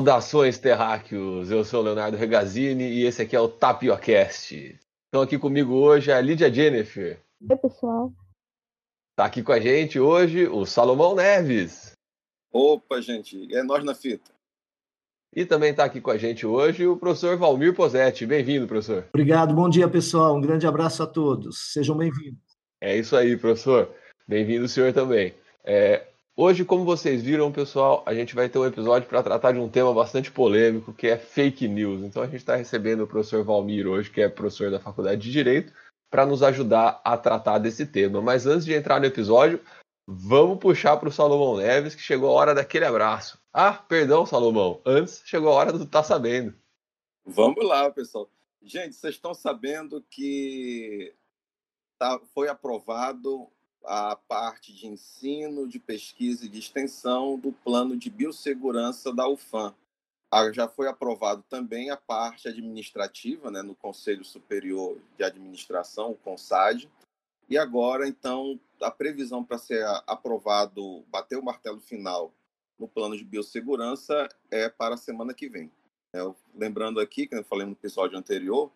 Saudações, terráqueos! Eu sou o Leonardo Regazzini e esse aqui é o Tapiocast. Estão aqui comigo hoje a Lídia Jennifer. Oi, pessoal. Tá aqui com a gente hoje o Salomão Neves. Opa, gente, é nós na fita. E também está aqui com a gente hoje o professor Valmir Posetti. Bem-vindo, professor. Obrigado, bom dia, pessoal. Um grande abraço a todos. Sejam bem-vindos. É isso aí, professor. Bem-vindo, senhor também. É, hoje, como vocês viram, pessoal, a gente vai ter um episódio para tratar de um tema bastante polêmico, que é fake news. Então, a gente está recebendo o professor Valmir hoje, que é professor da Faculdade de Direito, para nos ajudar a tratar desse tema. Mas antes de entrar no episódio, vamos puxar para o Salomão Neves, que chegou a hora daquele abraço. Ah, perdão, Salomão. Antes chegou a hora do Tá Sabendo. Vamos lá, pessoal. Gente, vocês estão sabendo que tá, foi aprovado a parte de ensino, de pesquisa e de extensão do plano de biossegurança da UFAM. Já foi aprovado também a parte administrativa, né, no Conselho Superior de Administração, o CONSAD. E agora, então, a previsão para ser aprovado, bater o martelo final no plano de biossegurança é para a semana que vem. É, lembrando aqui, que eu falei no episódio anterior,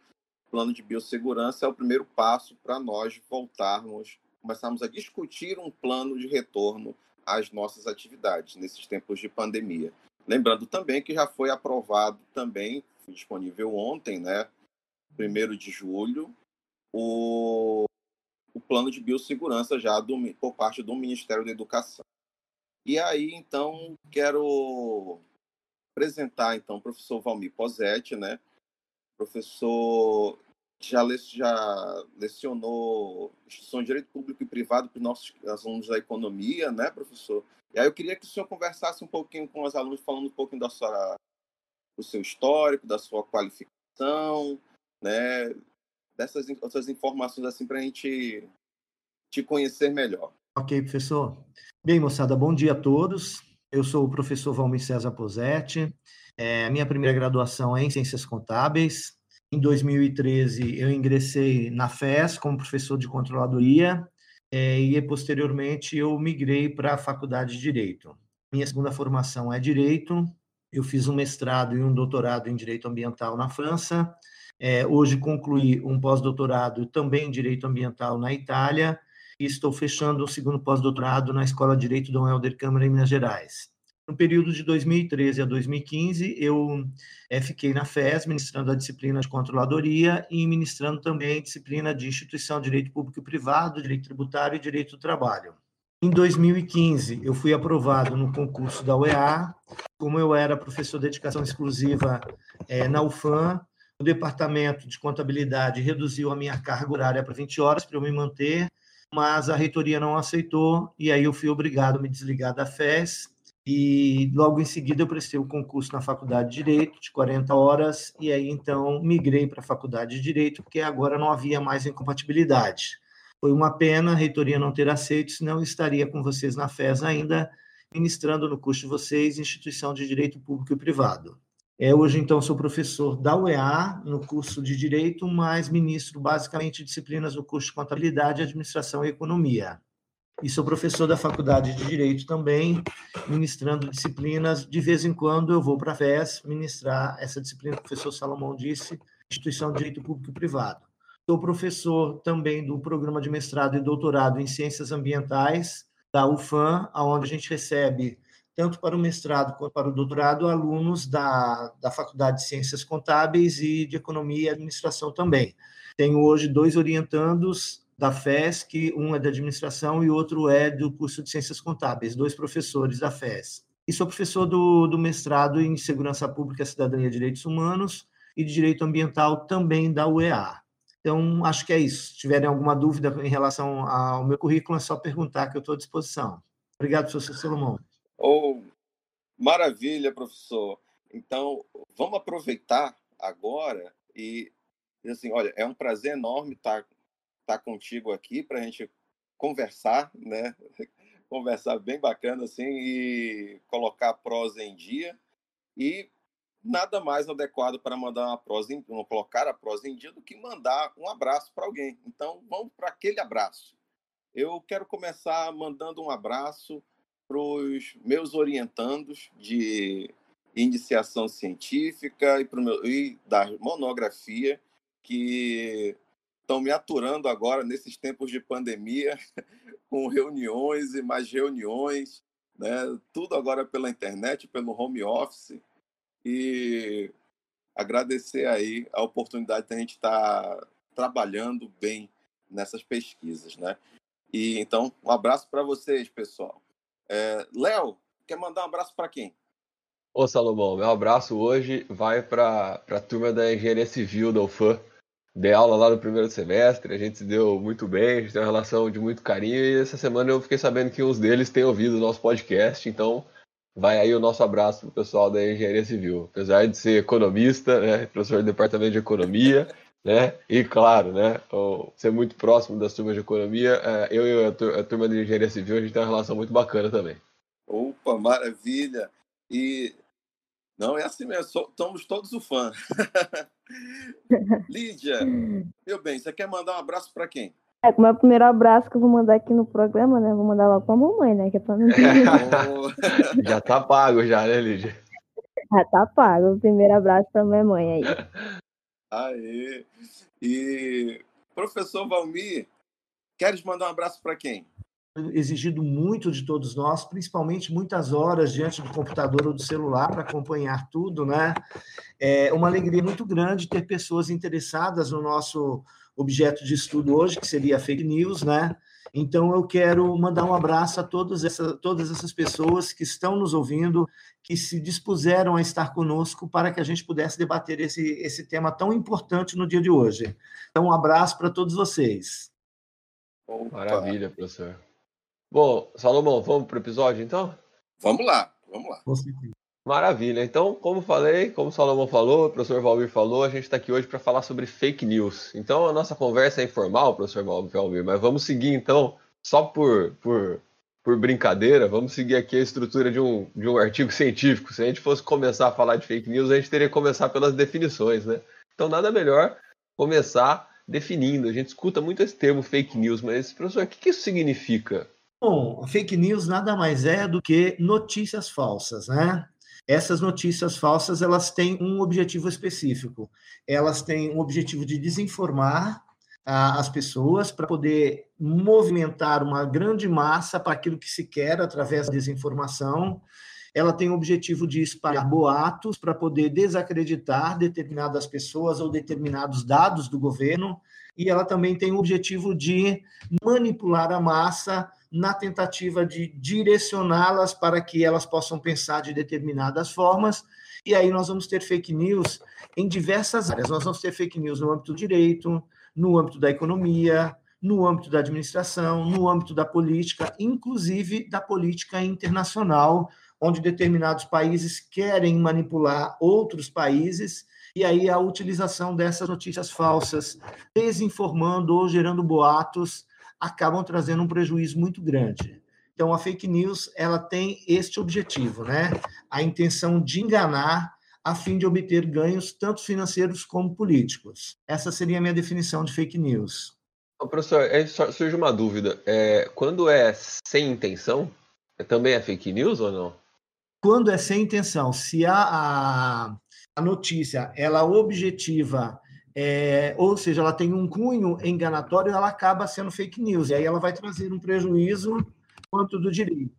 o plano de biossegurança é o primeiro passo para nós voltarmos, começarmos a discutir um plano de retorno às nossas atividades nesses tempos de pandemia. Lembrando também que já foi aprovado também, disponível ontem, né, 1 de julho, o, o plano de biossegurança já do, por parte do Ministério da Educação. E aí, então, quero apresentar, então, o professor Valmir Posetti, né? Professor já, já lecionou instituição de direito público e privado para os nossos alunos da economia, né, professor? E aí eu queria que o senhor conversasse um pouquinho com os alunos, falando um pouquinho da sua, do seu histórico, da sua qualificação, né, dessas outras informações assim para a gente te conhecer melhor. Ok, professor. Bem, moçada, bom dia a todos. Eu sou o professor Valmir César Posetti. É, minha primeira graduação é em Ciências Contábeis. Em 2013, eu ingressei na FES como professor de controladoria é, e, posteriormente, eu migrei para a Faculdade de Direito. Minha segunda formação é Direito. Eu fiz um mestrado e um doutorado em Direito Ambiental na França. É, hoje concluí um pós-doutorado também em Direito Ambiental na Itália e estou fechando o segundo pós-doutorado na Escola de Direito Dom Helder Câmara, em Minas Gerais. No período de 2013 a 2015, eu é, fiquei na FES, ministrando a disciplina de controladoria e ministrando também a disciplina de instituição, direito público e privado, direito tributário e direito do trabalho. Em 2015, eu fui aprovado no concurso da UEA. Como eu era professor de dedicação exclusiva é, na UFAM, o departamento de contabilidade reduziu a minha carga horária para 20 horas para eu me manter mas a reitoria não aceitou e aí eu fui obrigado a me desligar da FES e logo em seguida eu prestei o concurso na Faculdade de Direito de 40 horas e aí então migrei para a Faculdade de Direito porque agora não havia mais incompatibilidade. Foi uma pena a reitoria não ter aceito, senão estaria com vocês na FES ainda ministrando no curso de vocês instituição de direito público e privado. É, hoje, então, sou professor da UEA no curso de Direito, mas ministro basicamente disciplinas no curso de Contabilidade, Administração e Economia. E sou professor da Faculdade de Direito também, ministrando disciplinas. De vez em quando eu vou para a FES ministrar essa disciplina que o professor Salomão disse, Instituição de Direito Público e Privado. Sou professor também do programa de mestrado e doutorado em Ciências Ambientais da UFAM, onde a gente recebe tanto para o mestrado quanto para o doutorado, alunos da, da Faculdade de Ciências Contábeis e de Economia e Administração também. Tenho hoje dois orientandos da FESC, um é de Administração e outro é do curso de Ciências Contábeis, dois professores da FESC. E sou professor do, do mestrado em Segurança Pública, Cidadania e Direitos Humanos e de Direito Ambiental também da UEA. Então, acho que é isso. Se tiverem alguma dúvida em relação ao meu currículo, é só perguntar que eu estou à disposição. Obrigado, professor Salomão. Oh, maravilha, professor. Então, vamos aproveitar agora e, assim, olha, é um prazer enorme estar, estar contigo aqui para a gente conversar, né? conversar bem bacana assim e colocar a prosa em dia e nada mais adequado para mandar uma prosa, em, colocar a prosa em dia do que mandar um abraço para alguém. Então, vamos para aquele abraço. Eu quero começar mandando um abraço para os meus orientandos de iniciação científica e, pro meu, e da monografia que estão me aturando agora nesses tempos de pandemia, com reuniões e mais reuniões, né? tudo agora pela internet, pelo home office. E agradecer aí a oportunidade de a gente estar tá trabalhando bem nessas pesquisas. Né? E então, um abraço para vocês, pessoal. É, Léo, quer mandar um abraço para quem? Ô Salomão, meu abraço hoje vai para a turma da Engenharia Civil da UFAM. Dei aula lá no primeiro semestre, a gente se deu muito bem, a gente tem uma relação de muito carinho e essa semana eu fiquei sabendo que uns deles têm ouvido o nosso podcast, então vai aí o nosso abraço para o pessoal da Engenharia Civil. Apesar de ser economista, né, professor do Departamento de Economia, né, e claro, né, ser muito próximo das turmas de Economia, é, eu e a turma de Engenharia Civil, a gente tem uma relação muito bacana também. Opa, maravilha! E não, é assim mesmo, somos todos o fã. Lídia, meu bem, você quer mandar um abraço para quem? É, como é o primeiro abraço que eu vou mandar aqui no programa, né? Vou mandar logo pra mamãe, né? Que é pra não Já tá pago já, né, Lídia? Já tá pago. O primeiro abraço pra minha mãe aí. Aê! E professor Valmir, queres mandar um abraço para quem? Exigido muito de todos nós, principalmente muitas horas diante do computador ou do celular para acompanhar tudo, né? É uma alegria muito grande ter pessoas interessadas no nosso objeto de estudo hoje, que seria fake news, né? Então eu quero mandar um abraço a todas, essa, todas essas pessoas que estão nos ouvindo, que se dispuseram a estar conosco para que a gente pudesse debater esse, esse tema tão importante no dia de hoje. Então, um abraço para todos vocês. Maravilha, professor. Bom, Salomão, vamos para o episódio então? Vamos lá, vamos lá. Maravilha. Então, como falei, como o Salomão falou, o professor Valmir falou, a gente está aqui hoje para falar sobre fake news. Então, a nossa conversa é informal, professor Valmir, mas vamos seguir então, só por, por, por brincadeira, vamos seguir aqui a estrutura de um, de um artigo científico. Se a gente fosse começar a falar de fake news, a gente teria que começar pelas definições, né? Então, nada melhor começar definindo. A gente escuta muito esse termo fake news, mas, professor, o que isso significa? Bom, fake news nada mais é do que notícias falsas, né? Essas notícias falsas, elas têm um objetivo específico. Elas têm um objetivo de desinformar ah, as pessoas para poder movimentar uma grande massa para aquilo que se quer através da desinformação. Ela tem o objetivo de espalhar boatos para poder desacreditar determinadas pessoas ou determinados dados do governo. E ela também tem o objetivo de manipular a massa na tentativa de direcioná-las para que elas possam pensar de determinadas formas. E aí nós vamos ter fake news em diversas áreas. Nós vamos ter fake news no âmbito do direito, no âmbito da economia, no âmbito da administração, no âmbito da política, inclusive da política internacional, onde determinados países querem manipular outros países e aí a utilização dessas notícias falsas, desinformando ou gerando boatos acabam trazendo um prejuízo muito grande. Então, a fake news ela tem este objetivo, né? A intenção de enganar a fim de obter ganhos tanto financeiros como políticos. Essa seria a minha definição de fake news. professor, é, surge uma dúvida. É, quando é sem intenção, é, também é fake news ou não? Quando é sem intenção, se a, a, a notícia ela objetiva é, ou seja, ela tem um cunho enganatório, ela acaba sendo fake news, e aí ela vai trazer um prejuízo quanto do direito.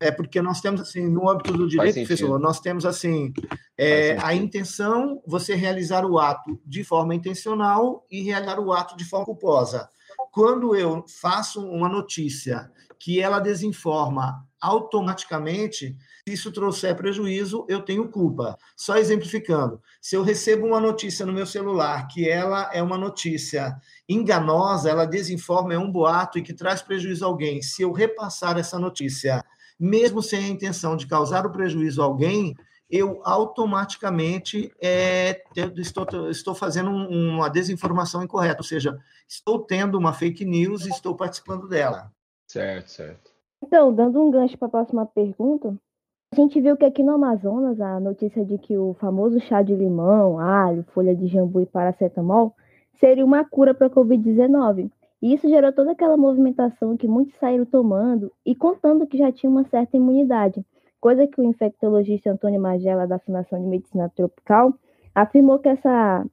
É porque nós temos assim, no âmbito do direito, professor, nós temos assim é, a intenção, você realizar o ato de forma intencional e realizar o ato de forma culposa. Quando eu faço uma notícia que ela desinforma automaticamente, se isso trouxer prejuízo, eu tenho culpa. Só exemplificando, se eu recebo uma notícia no meu celular que ela é uma notícia enganosa, ela desinforma, é um boato e que traz prejuízo a alguém, se eu repassar essa notícia, mesmo sem a intenção de causar o prejuízo a alguém, eu automaticamente é, estou, estou fazendo uma desinformação incorreta, ou seja, estou tendo uma fake news e estou participando dela. Certo, certo. Então, dando um gancho para a próxima pergunta, a gente viu que aqui no Amazonas a notícia de que o famoso chá de limão, alho, folha de jambu e paracetamol seria uma cura para a Covid-19. E isso gerou toda aquela movimentação que muitos saíram tomando e contando que já tinha uma certa imunidade. coisa que o infectologista Antônio Magela, da Fundação de Medicina Tropical, afirmou que essa,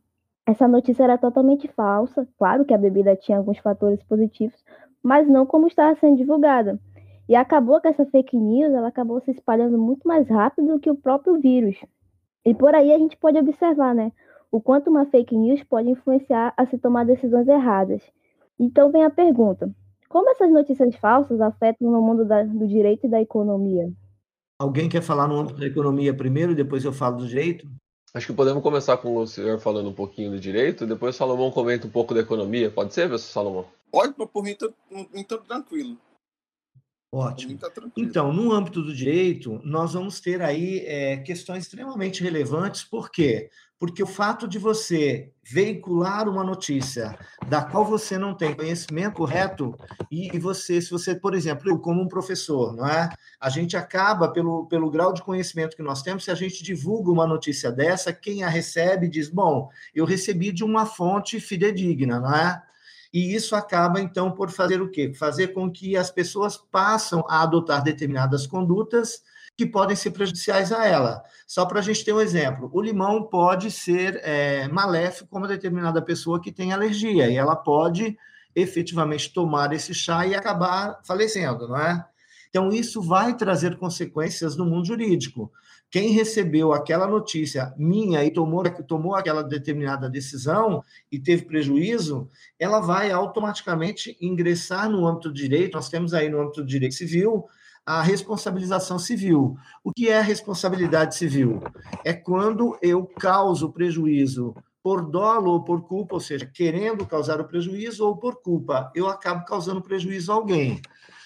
essa notícia era totalmente falsa. Claro que a bebida tinha alguns fatores positivos, mas não como estava sendo divulgada. E acabou que essa fake news ela acabou se espalhando muito mais rápido do que o próprio vírus. E por aí a gente pode observar, né? O quanto uma fake news pode influenciar a se tomar decisões erradas. Então vem a pergunta: como essas notícias falsas afetam no mundo da, do direito e da economia? Alguém quer falar no âmbito da economia primeiro, e depois eu falo do direito? Acho que podemos começar com o senhor falando um pouquinho do direito, depois o Salomão comenta um pouco da economia. Pode ser, professor Salomão? Pode, por mim, então tranquilo. Ótimo. Tá então, no âmbito do direito, nós vamos ter aí é, questões extremamente relevantes, por quê? Porque o fato de você veicular uma notícia da qual você não tem conhecimento correto, e, e você, se você, por exemplo, eu como um professor, não é? A gente acaba, pelo, pelo grau de conhecimento que nós temos, se a gente divulga uma notícia dessa, quem a recebe diz, bom, eu recebi de uma fonte fidedigna, não é? E isso acaba, então, por fazer o quê? Fazer com que as pessoas passam a adotar determinadas condutas que podem ser prejudiciais a ela. Só para a gente ter um exemplo, o limão pode ser é, maléfico com uma determinada pessoa que tem alergia, e ela pode efetivamente tomar esse chá e acabar falecendo, não é? Então, isso vai trazer consequências no mundo jurídico. Quem recebeu aquela notícia minha e tomou, tomou aquela determinada decisão e teve prejuízo, ela vai automaticamente ingressar no âmbito do direito. Nós temos aí no âmbito do direito civil a responsabilização civil. O que é responsabilidade civil? É quando eu causo prejuízo por dolo ou por culpa, ou seja, querendo causar o prejuízo ou por culpa, eu acabo causando prejuízo a alguém.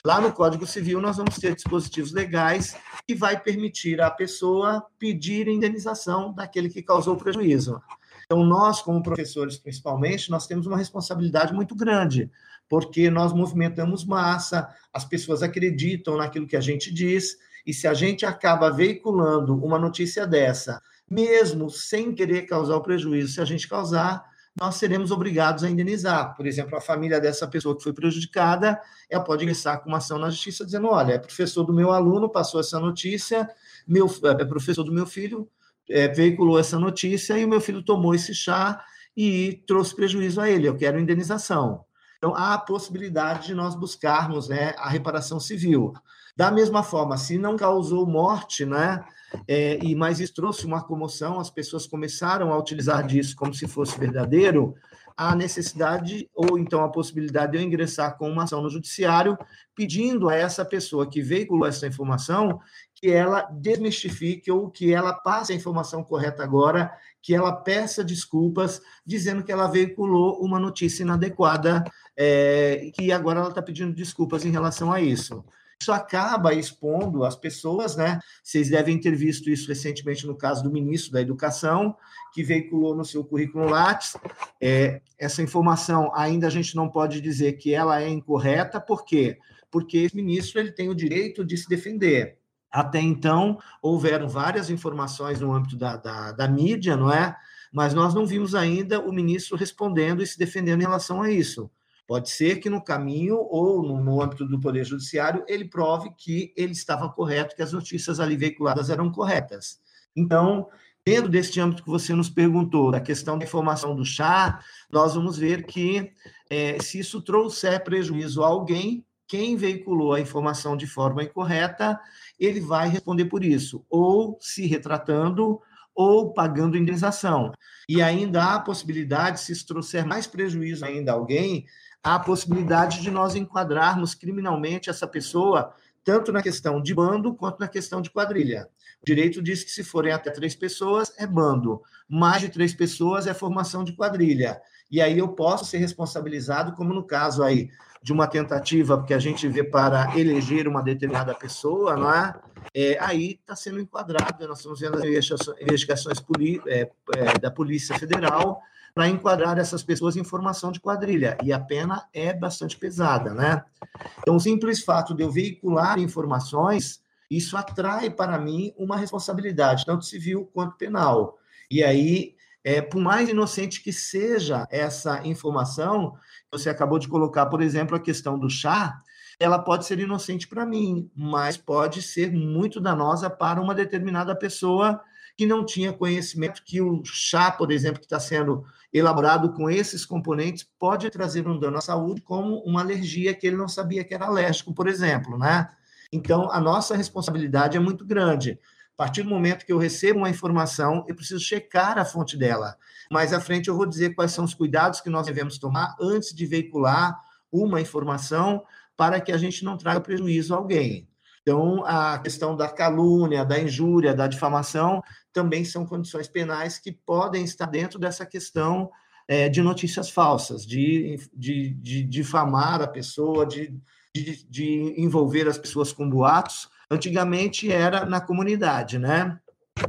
Lá no Código Civil, nós vamos ter dispositivos legais que vai permitir à pessoa pedir indenização daquele que causou o prejuízo. Então, nós, como professores, principalmente, nós temos uma responsabilidade muito grande, porque nós movimentamos massa, as pessoas acreditam naquilo que a gente diz, e se a gente acaba veiculando uma notícia dessa, mesmo sem querer causar o prejuízo, se a gente causar, nós seremos obrigados a indenizar. Por exemplo, a família dessa pessoa que foi prejudicada, ela pode ingressar com uma ação na justiça dizendo: olha, é professor do meu aluno, passou essa notícia, meu, é professor do meu filho, é, veiculou essa notícia e o meu filho tomou esse chá e trouxe prejuízo a ele, eu quero indenização. Então, há a possibilidade de nós buscarmos né, a reparação civil. Da mesma forma, se não causou morte, né, é, e mas isso trouxe uma comoção, as pessoas começaram a utilizar disso como se fosse verdadeiro, a necessidade ou então a possibilidade de eu ingressar com uma ação no judiciário pedindo a essa pessoa que veiculou essa informação que ela desmistifique ou que ela passe a informação correta agora, que ela peça desculpas, dizendo que ela veiculou uma notícia inadequada é, e que agora ela está pedindo desculpas em relação a isso isso acaba expondo as pessoas, né? Vocês devem ter visto isso recentemente no caso do ministro da Educação, que veiculou no seu currículo Lattes. É, essa informação ainda a gente não pode dizer que ela é incorreta, por quê? Porque esse ministro ele tem o direito de se defender. Até então, houveram várias informações no âmbito da, da, da mídia, não é? Mas nós não vimos ainda o ministro respondendo e se defendendo em relação a isso. Pode ser que no caminho ou no, âmbito do Poder Judiciário ele prove que ele estava correto, que as notícias ali veiculadas eram corretas. Então, dentro deste âmbito que você nos perguntou, da questão da informação do chá, nós vamos ver que é, se isso trouxer prejuízo a alguém, quem veiculou a informação de forma incorreta, ele vai responder por isso, ou se retratando, ou pagando indenização. E ainda há a possibilidade, se isso trouxer mais prejuízo ainda a alguém, a possibilidade de nós enquadrarmos criminalmente essa pessoa, tanto na questão de bando quanto na questão de quadrilha. O direito diz que se forem até três pessoas, é bando. Mais de três pessoas é formação de quadrilha. E aí eu posso ser responsabilizado, como no caso aí de uma tentativa que a gente vê para eleger uma determinada pessoa, não é? é aí está sendo enquadrado, nós estamos vendo as investigações é, é, da Polícia Federal para enquadrar essas pessoas em formação de quadrilha. E a pena é bastante pesada, né? Então, o simples fato de eu veicular informações, isso atrai para mim uma responsabilidade, tanto civil quanto penal. E aí, é, por mais inocente que seja essa informação, você acabou de colocar, por exemplo, a questão do chá, ela pode ser inocente para mim, mas pode ser muito danosa para uma determinada pessoa que não tinha conhecimento que o chá, por exemplo, que está sendo elaborado com esses componentes, pode trazer um dano à saúde, como uma alergia que ele não sabia que era alérgico, por exemplo, né? Então, a nossa responsabilidade é muito grande. A partir do momento que eu recebo uma informação, eu preciso checar a fonte dela. Mais à frente, eu vou dizer quais são os cuidados que nós devemos tomar antes de veicular uma informação para que a gente não traga prejuízo a alguém. Então, a questão da calúnia, da injúria, da difamação também são condições penais que podem estar dentro dessa questão é, de notícias falsas, de, de, de difamar a pessoa, de, de, de envolver as pessoas com boatos. Antigamente era na comunidade, né?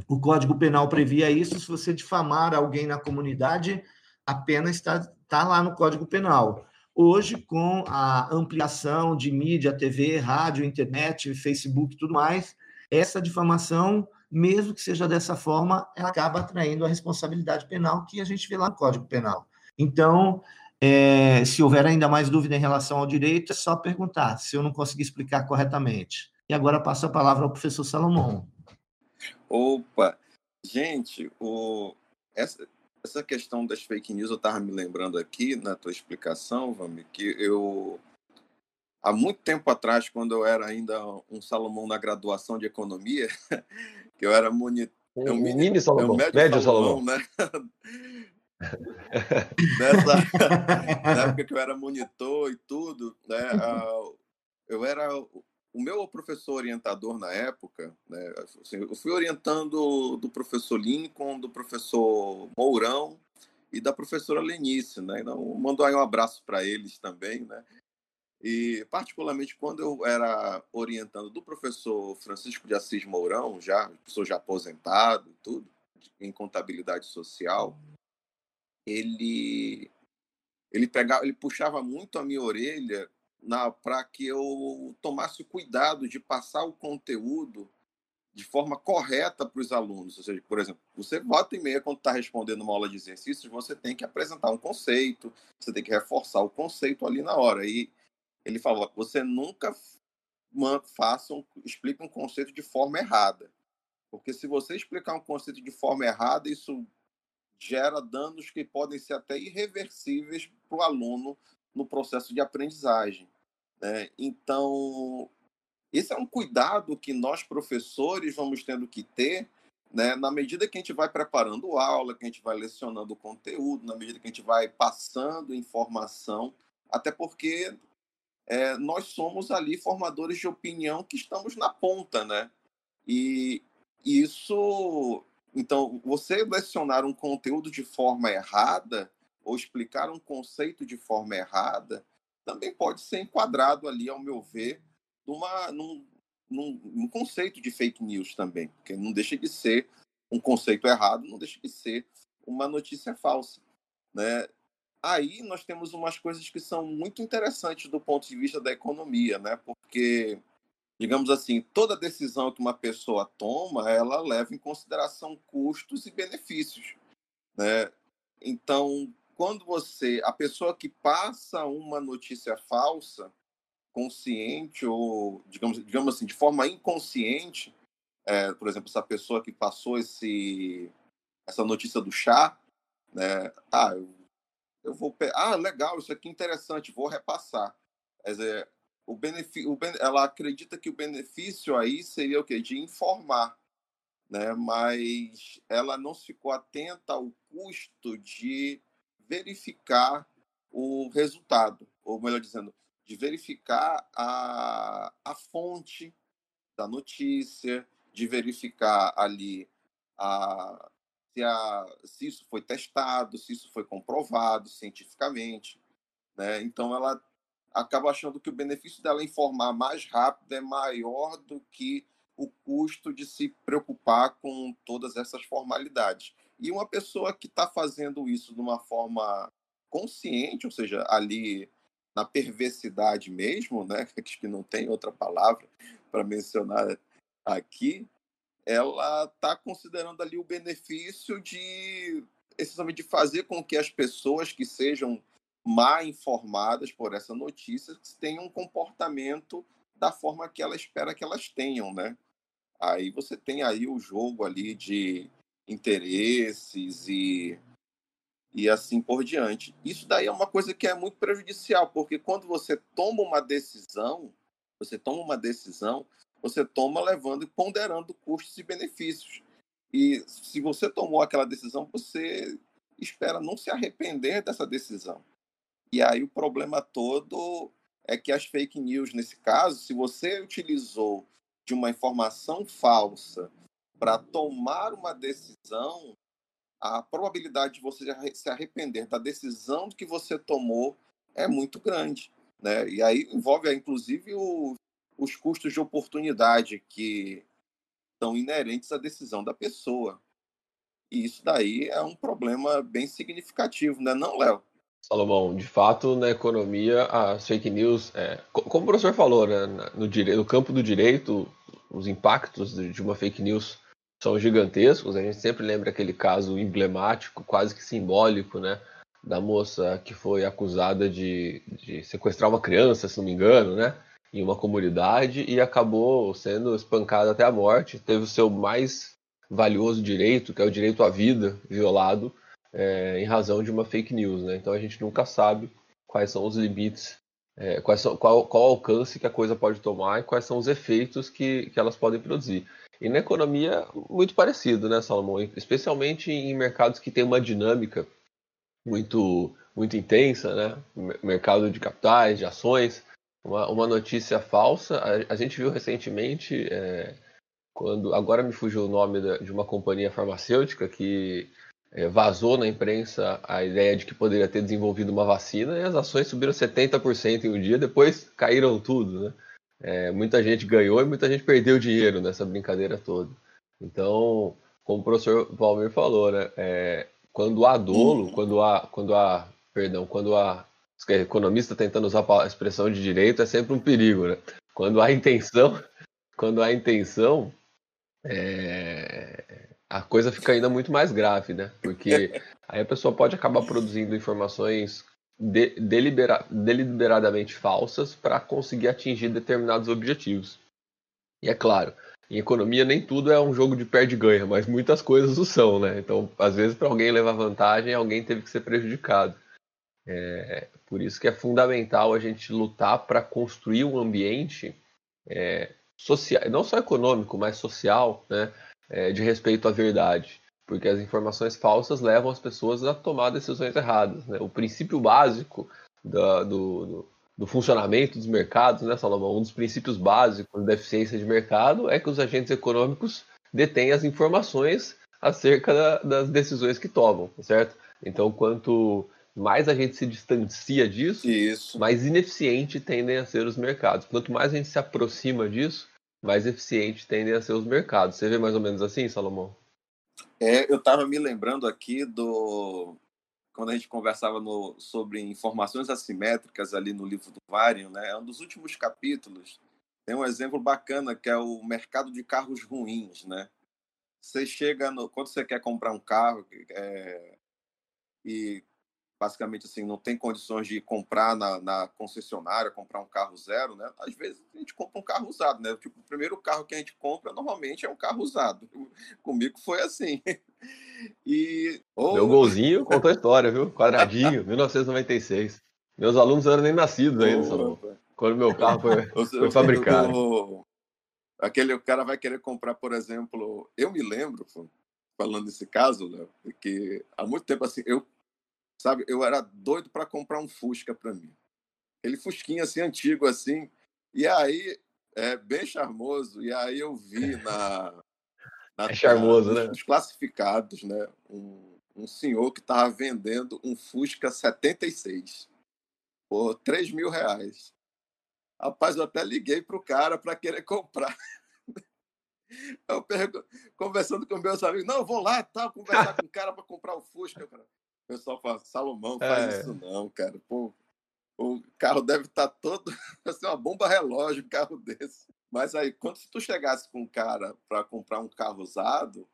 O Código Penal previa isso. Se você difamar alguém na comunidade, a pena está, está lá no Código Penal. Hoje, com a ampliação de mídia, TV, rádio, internet, Facebook e tudo mais, essa difamação, mesmo que seja dessa forma, ela acaba atraindo a responsabilidade penal que a gente vê lá no Código Penal. Então, é, se houver ainda mais dúvida em relação ao direito, é só perguntar, se eu não conseguir explicar corretamente. E agora passo a palavra ao professor Salomão. Opa! Gente, o... essa, essa questão das fake news, eu estava me lembrando aqui na tua explicação, Vami, que eu há muito tempo atrás, quando eu era ainda um Salomão na graduação de economia, que eu era monitor. Um mini Salomão, médio, médio Salomão, Salomão, né? Nessa, na época que eu era monitor e tudo, né? Eu era o meu professor orientador na época, né, assim, eu fui orientando do professor Lincoln, do professor Mourão e da professora Lenice, né? Então, mandou aí um abraço para eles também, né? E particularmente quando eu era orientando do professor Francisco de Assis Mourão, já professor já aposentado, tudo em contabilidade social, ele ele pegava, ele puxava muito a minha orelha para que eu tomasse cuidado de passar o conteúdo de forma correta para os alunos. Ou seja, por exemplo, você volta e meia, quando está respondendo uma aula de exercícios, você tem que apresentar um conceito, você tem que reforçar o conceito ali na hora. E ele falou: você nunca faça um, explique um conceito de forma errada. Porque se você explicar um conceito de forma errada, isso gera danos que podem ser até irreversíveis para o aluno no processo de aprendizagem. Né? Então, esse é um cuidado que nós, professores, vamos tendo que ter né? na medida que a gente vai preparando aula, que a gente vai lecionando o conteúdo, na medida que a gente vai passando informação, até porque é, nós somos ali formadores de opinião que estamos na ponta, né? E isso, então, você lecionar um conteúdo de forma errada, ou explicar um conceito de forma errada, também pode ser enquadrado ali, ao meu ver, numa, num, num, num conceito de fake news também, porque não deixa de ser um conceito errado, não deixa de ser uma notícia falsa, né? Aí nós temos umas coisas que são muito interessantes do ponto de vista da economia, né? Porque digamos assim, toda decisão que uma pessoa toma, ela leva em consideração custos e benefícios, né? Então, quando você, a pessoa que passa uma notícia falsa, consciente ou, digamos, digamos assim, de forma inconsciente, é, por exemplo, essa pessoa que passou esse, essa notícia do chá, né? Ah, eu, eu vou, ah, legal, isso aqui é interessante, vou repassar. Quer dizer, o benefício, ela acredita que o benefício aí seria o quê? De informar, né? Mas ela não ficou atenta ao custo de verificar o resultado, ou melhor dizendo, de verificar a, a fonte da notícia, de verificar ali a, se, a, se isso foi testado, se isso foi comprovado cientificamente. Né? Então, ela acaba achando que o benefício dela informar mais rápido é maior do que o custo de se preocupar com todas essas formalidades. E uma pessoa que está fazendo isso de uma forma consciente, ou seja, ali na perversidade mesmo, né, que não tem outra palavra para mencionar aqui, ela está considerando ali o benefício de essencialmente de fazer com que as pessoas que sejam mal informadas por essa notícia tenham um comportamento da forma que ela espera que elas tenham, né? Aí você tem aí o jogo ali de interesses e e assim por diante. Isso daí é uma coisa que é muito prejudicial, porque quando você toma uma decisão, você toma uma decisão, você toma levando e ponderando custos e benefícios. E se você tomou aquela decisão, você espera não se arrepender dessa decisão. E aí o problema todo é que as fake news, nesse caso, se você utilizou de uma informação falsa para tomar uma decisão, a probabilidade de você se arrepender da decisão que você tomou é muito grande. Né? E aí envolve, inclusive, o, os custos de oportunidade que são inerentes à decisão da pessoa. E isso daí é um problema bem significativo, né, não, Léo? Salomão, de fato, na economia, as fake news, é, como o professor falou, né, no, no campo do direito, os impactos de uma fake news são gigantescos. A gente sempre lembra aquele caso emblemático, quase que simbólico, né, da moça que foi acusada de, de sequestrar uma criança, se não me engano, né, em uma comunidade e acabou sendo espancada até a morte. Teve o seu mais valioso direito, que é o direito à vida, violado é, em razão de uma fake news. Né? Então a gente nunca sabe quais são os limites, é, são, qual, qual o alcance que a coisa pode tomar e quais são os efeitos que, que elas podem produzir. E na economia, muito parecido, né, Salomão? Especialmente em mercados que têm uma dinâmica muito, muito intensa, né? Mercado de capitais, de ações uma, uma notícia falsa. A, a, gente viu recentemente, é, quando agora me fugiu o nome da, de uma companhia farmacêutica que é, vazou na imprensa a ideia de que poderia ter desenvolvido uma vacina e as ações subiram 70% em um dia, depois caíram tudo, né? É, muita gente ganhou e muita gente perdeu dinheiro nessa brincadeira toda. Então, como o professor Valmir falou, né? É, quando há dolo, quando há, quando há, perdão, quando há é economista tentando usar a expressão de direito é sempre um perigo, né? Quando há intenção, quando há intenção, é... a coisa fica ainda muito mais grave, né? Porque aí a pessoa pode acabar produzindo informações de, delibera, deliberadamente falsas para conseguir atingir determinados objetivos. E é claro, em economia nem tudo é um jogo de perde-ganha, mas muitas coisas o são, né? Então, às vezes, para alguém levar vantagem, alguém teve que ser prejudicado. É, por isso que é fundamental a gente lutar para construir um ambiente é, social, não só econômico, mas social, né, é, de respeito à verdade. Porque as informações falsas levam as pessoas a tomar decisões erradas. Né? O princípio básico da, do, do, do, funcionamento dos mercados, né, Salomão? Um dos princípios básicos da eficiência de mercado é que os agentes econômicos detêm as informações acerca da, das decisões que tomam, certo? Então, quanto mais a gente se distancia disso, Isso. mais ineficiente tendem a ser os mercados. Quanto mais a gente se aproxima disso, mais eficiente tendem a ser os mercados. Você vê mais ou menos assim, Salomão? É, eu estava me lembrando aqui do quando a gente conversava no, sobre informações assimétricas ali no livro do Varian, né? É um dos últimos capítulos tem um exemplo bacana que é o mercado de carros ruins, né? Você chega no quando você quer comprar um carro é, e basicamente assim não tem condições de comprar na, na, concessionária, comprar um carro zero, né? Às vezes a gente compra um carro usado, né? Tipo, o primeiro carro que a gente compra normalmente é um carro usado. Comigo foi assim. E ou... meu golzinho contou a história, viu? Quadradinho, 1996. Meus alunos eram nem nascidos ainda, oh, quando meu carro foi, foi fabricado. Do... Aquele o cara vai querer comprar, por exemplo, eu me lembro, falando nesse caso, Léo, que há muito tempo assim, eu sabe? Eu era doido para comprar um Fusca para mim. Aquele Fusquinha assim antigo assim. E aí é bem charmoso. E aí eu vi na, na é charmoso, na, né? Nos classificados, né? Um, um senhor que estava vendendo um Fusca 76 por 3 mil reais. Rapaz, eu até liguei para o cara para querer comprar. Eu pergunto, conversando com meus amigos, não, eu vou lá, tal, conversar com o cara para comprar o Fusca. Cara. O pessoal fala, Salomão, faz é. isso não, cara. Pô, o carro deve estar tá todo. Vai ser uma bomba relógio, um carro desse. Mas aí, quando se tu chegasse com um cara para comprar um carro usado,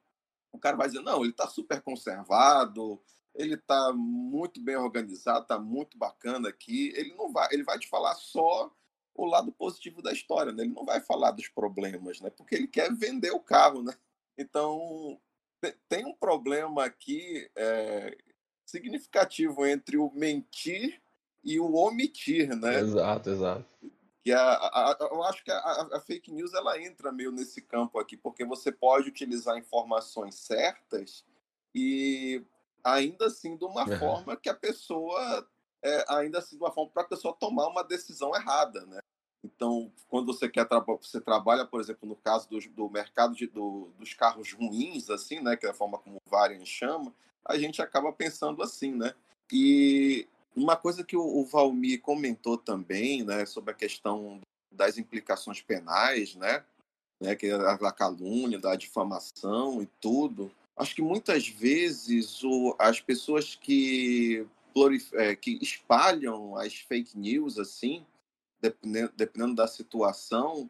o cara vai dizer, não, ele está super conservado, ele está muito bem organizado, está muito bacana aqui. Ele não vai, ele vai te falar só o lado positivo da história, né? Ele não vai falar dos problemas, né? Porque ele quer vender o carro, né? Então tem um problema aqui é, significativo entre o mentir e o omitir, né? Exato, exato. Que a, a, eu acho que a, a, fake news ela entra meio nesse campo aqui, porque você pode utilizar informações certas e ainda assim de uma uhum. forma que a pessoa é, ainda assim de uma forma para a pessoa tomar uma decisão errada, né? Então, quando você quer você trabalha, por exemplo, no caso do, do mercado de, do, dos carros ruins, assim, né, que é a forma como o Varian chama, a gente acaba pensando assim, né? E uma coisa que o, Valmir comentou também, né, sobre a questão das implicações penais, né, né, que é a calúnia, da difamação e tudo. Acho que muitas vezes o, as pessoas que é, que espalham as fake news assim, dependendo, dependendo da situação,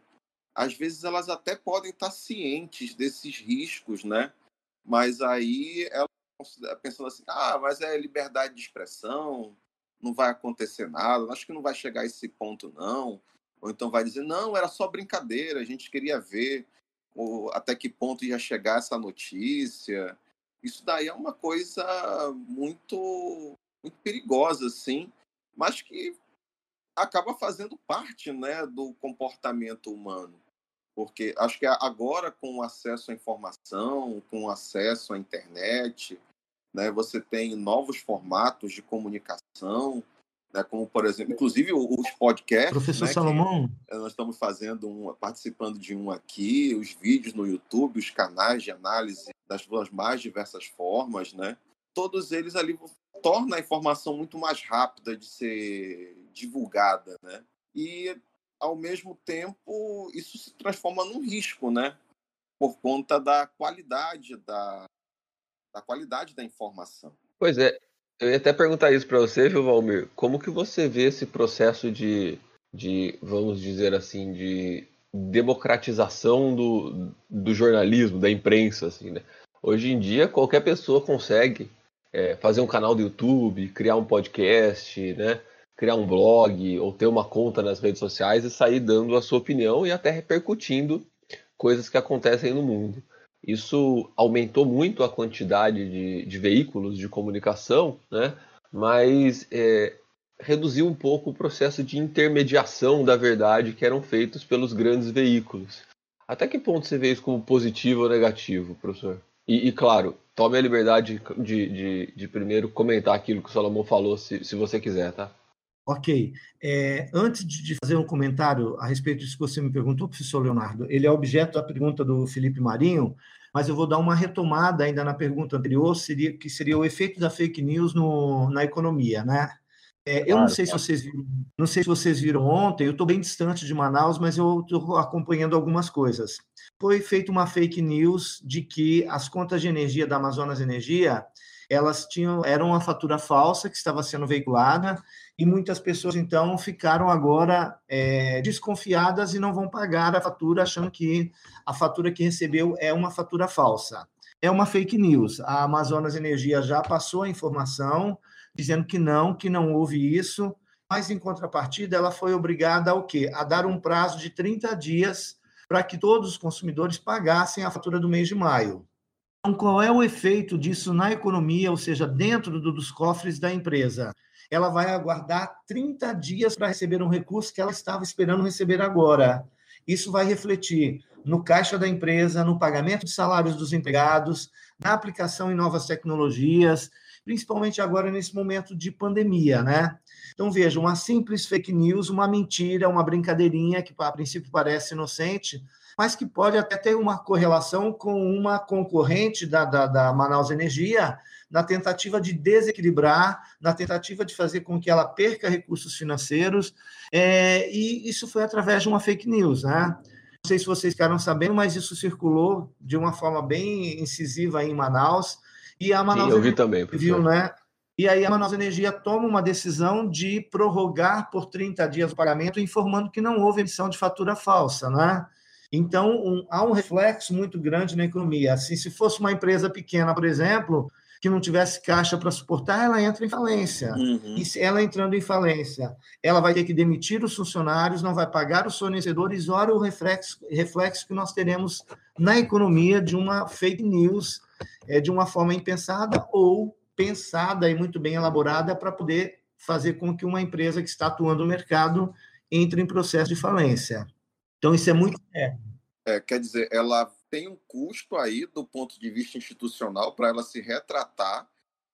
às vezes elas até podem estar cientes desses riscos, né? Mas aí pensando assim, ah, mas é liberdade de expressão, não vai acontecer nada, acho que não vai chegar a esse ponto não. Ou então vai dizer, não, era só brincadeira, a gente queria ver até que ponto ia chegar essa notícia. Isso daí é uma coisa muito, muito perigosa, assim, mas que acaba fazendo parte né, do comportamento humano. Porque acho que agora, com o acesso à informação, com o acesso à internet, né, você tem novos formatos de comunicação, né, como, por exemplo, inclusive os podcasts. Professor né, Salomão. Nós estamos fazendo um, participando de um aqui, os vídeos no YouTube, os canais de análise das mais diversas formas, né? Todos eles ali torna a informação muito mais rápida de ser divulgada, né? E ao mesmo tempo isso se transforma num risco, né? Por conta da qualidade da, da qualidade da informação. Pois é, eu ia até perguntar isso para você, viu, Valmir? Como que você vê esse processo de, de vamos dizer assim, de democratização do, do jornalismo, da imprensa, assim, né? Hoje em dia, qualquer pessoa consegue é, fazer um canal do YouTube, criar um podcast, né? criar um blog ou ter uma conta nas redes sociais e sair dando a sua opinião e até repercutindo coisas que acontecem no mundo. Isso aumentou muito a quantidade de, de veículos de comunicação, né? mas é, reduziu um pouco o processo de intermediação da verdade que eram feitos pelos grandes veículos. Até que ponto você vê isso como positivo ou negativo, professor? E, e claro, tome a liberdade de, de, de, primeiro comentar aquilo que o Salomão falou, se, se você quiser, tá? Ok. É, antes de fazer um comentário a respeito disso que você me perguntou, professor Leonardo, ele é objeto da pergunta do Felipe Marinho, mas eu vou dar uma retomada ainda na pergunta anterior, seria, que seria o efeito da fake news no, na economia, né? É, eu não sei se vocês viram, não sei se vocês viram ontem, eu estou bem distante de Manaus, mas eu estou acompanhando algumas coisas. Foi feita uma fake news de que as contas de energia da Amazonas Energia elas tinham eram uma fatura falsa que estava sendo veiculada e muitas pessoas então ficaram agora é, desconfiadas e não vão pagar a fatura achando que a fatura que recebeu é uma fatura falsa. É uma fake news. A Amazonas Energia já passou a informação dizendo que não, que não houve isso, mas em contrapartida ela foi obrigada ao quê? A dar um prazo de 30 dias para que todos os consumidores pagassem a fatura do mês de maio. Então, qual é o efeito disso na economia, ou seja, dentro do, dos cofres da empresa? ela vai aguardar 30 dias para receber um recurso que ela estava esperando receber agora. Isso vai refletir no caixa da empresa, no pagamento de salários dos empregados, na aplicação em novas tecnologias, principalmente agora nesse momento de pandemia, né? Então, veja, uma simples fake news, uma mentira, uma brincadeirinha que a princípio parece inocente, mas que pode até ter uma correlação com uma concorrente da, da, da Manaus Energia, na tentativa de desequilibrar, na tentativa de fazer com que ela perca recursos financeiros, é, e isso foi através de uma fake news, né? Não sei se vocês ficaram sabendo, mas isso circulou de uma forma bem incisiva em Manaus, e a Manaus Sim, eu vi também, viu, né? E aí a Manaus Energia toma uma decisão de prorrogar por 30 dias o pagamento, informando que não houve emissão de fatura falsa, né? Então, um, há um reflexo muito grande na economia. Assim, se fosse uma empresa pequena, por exemplo, que não tivesse caixa para suportar, ela entra em falência. Uhum. E se ela entrando em falência, ela vai ter que demitir os funcionários, não vai pagar os fornecedores, olha o reflexo, reflexo que nós teremos na economia de uma fake news, é, de uma forma impensada ou pensada e muito bem elaborada para poder fazer com que uma empresa que está atuando no mercado entre em processo de falência. Então, isso é muito. É. É, quer dizer, ela tem um custo aí do ponto de vista institucional para ela se retratar